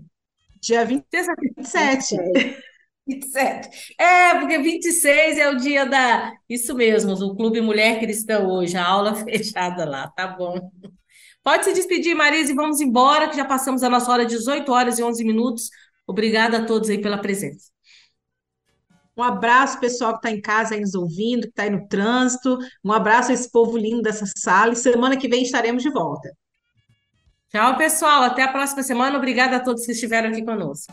Dia 27. 27. É, porque 26 é o dia da. Isso mesmo, do Clube Mulher Cristã hoje, a aula fechada lá, tá bom. Pode se despedir, Marisa, e vamos embora, que já passamos a nossa hora, 18 horas e 11 minutos. Obrigada a todos aí pela presença. Um abraço, pessoal que está em casa aí nos ouvindo, que está aí no trânsito. Um abraço a esse povo lindo dessa sala. E semana que vem estaremos de volta. Tchau, pessoal. Até a próxima semana. Obrigada a todos que estiveram aqui conosco.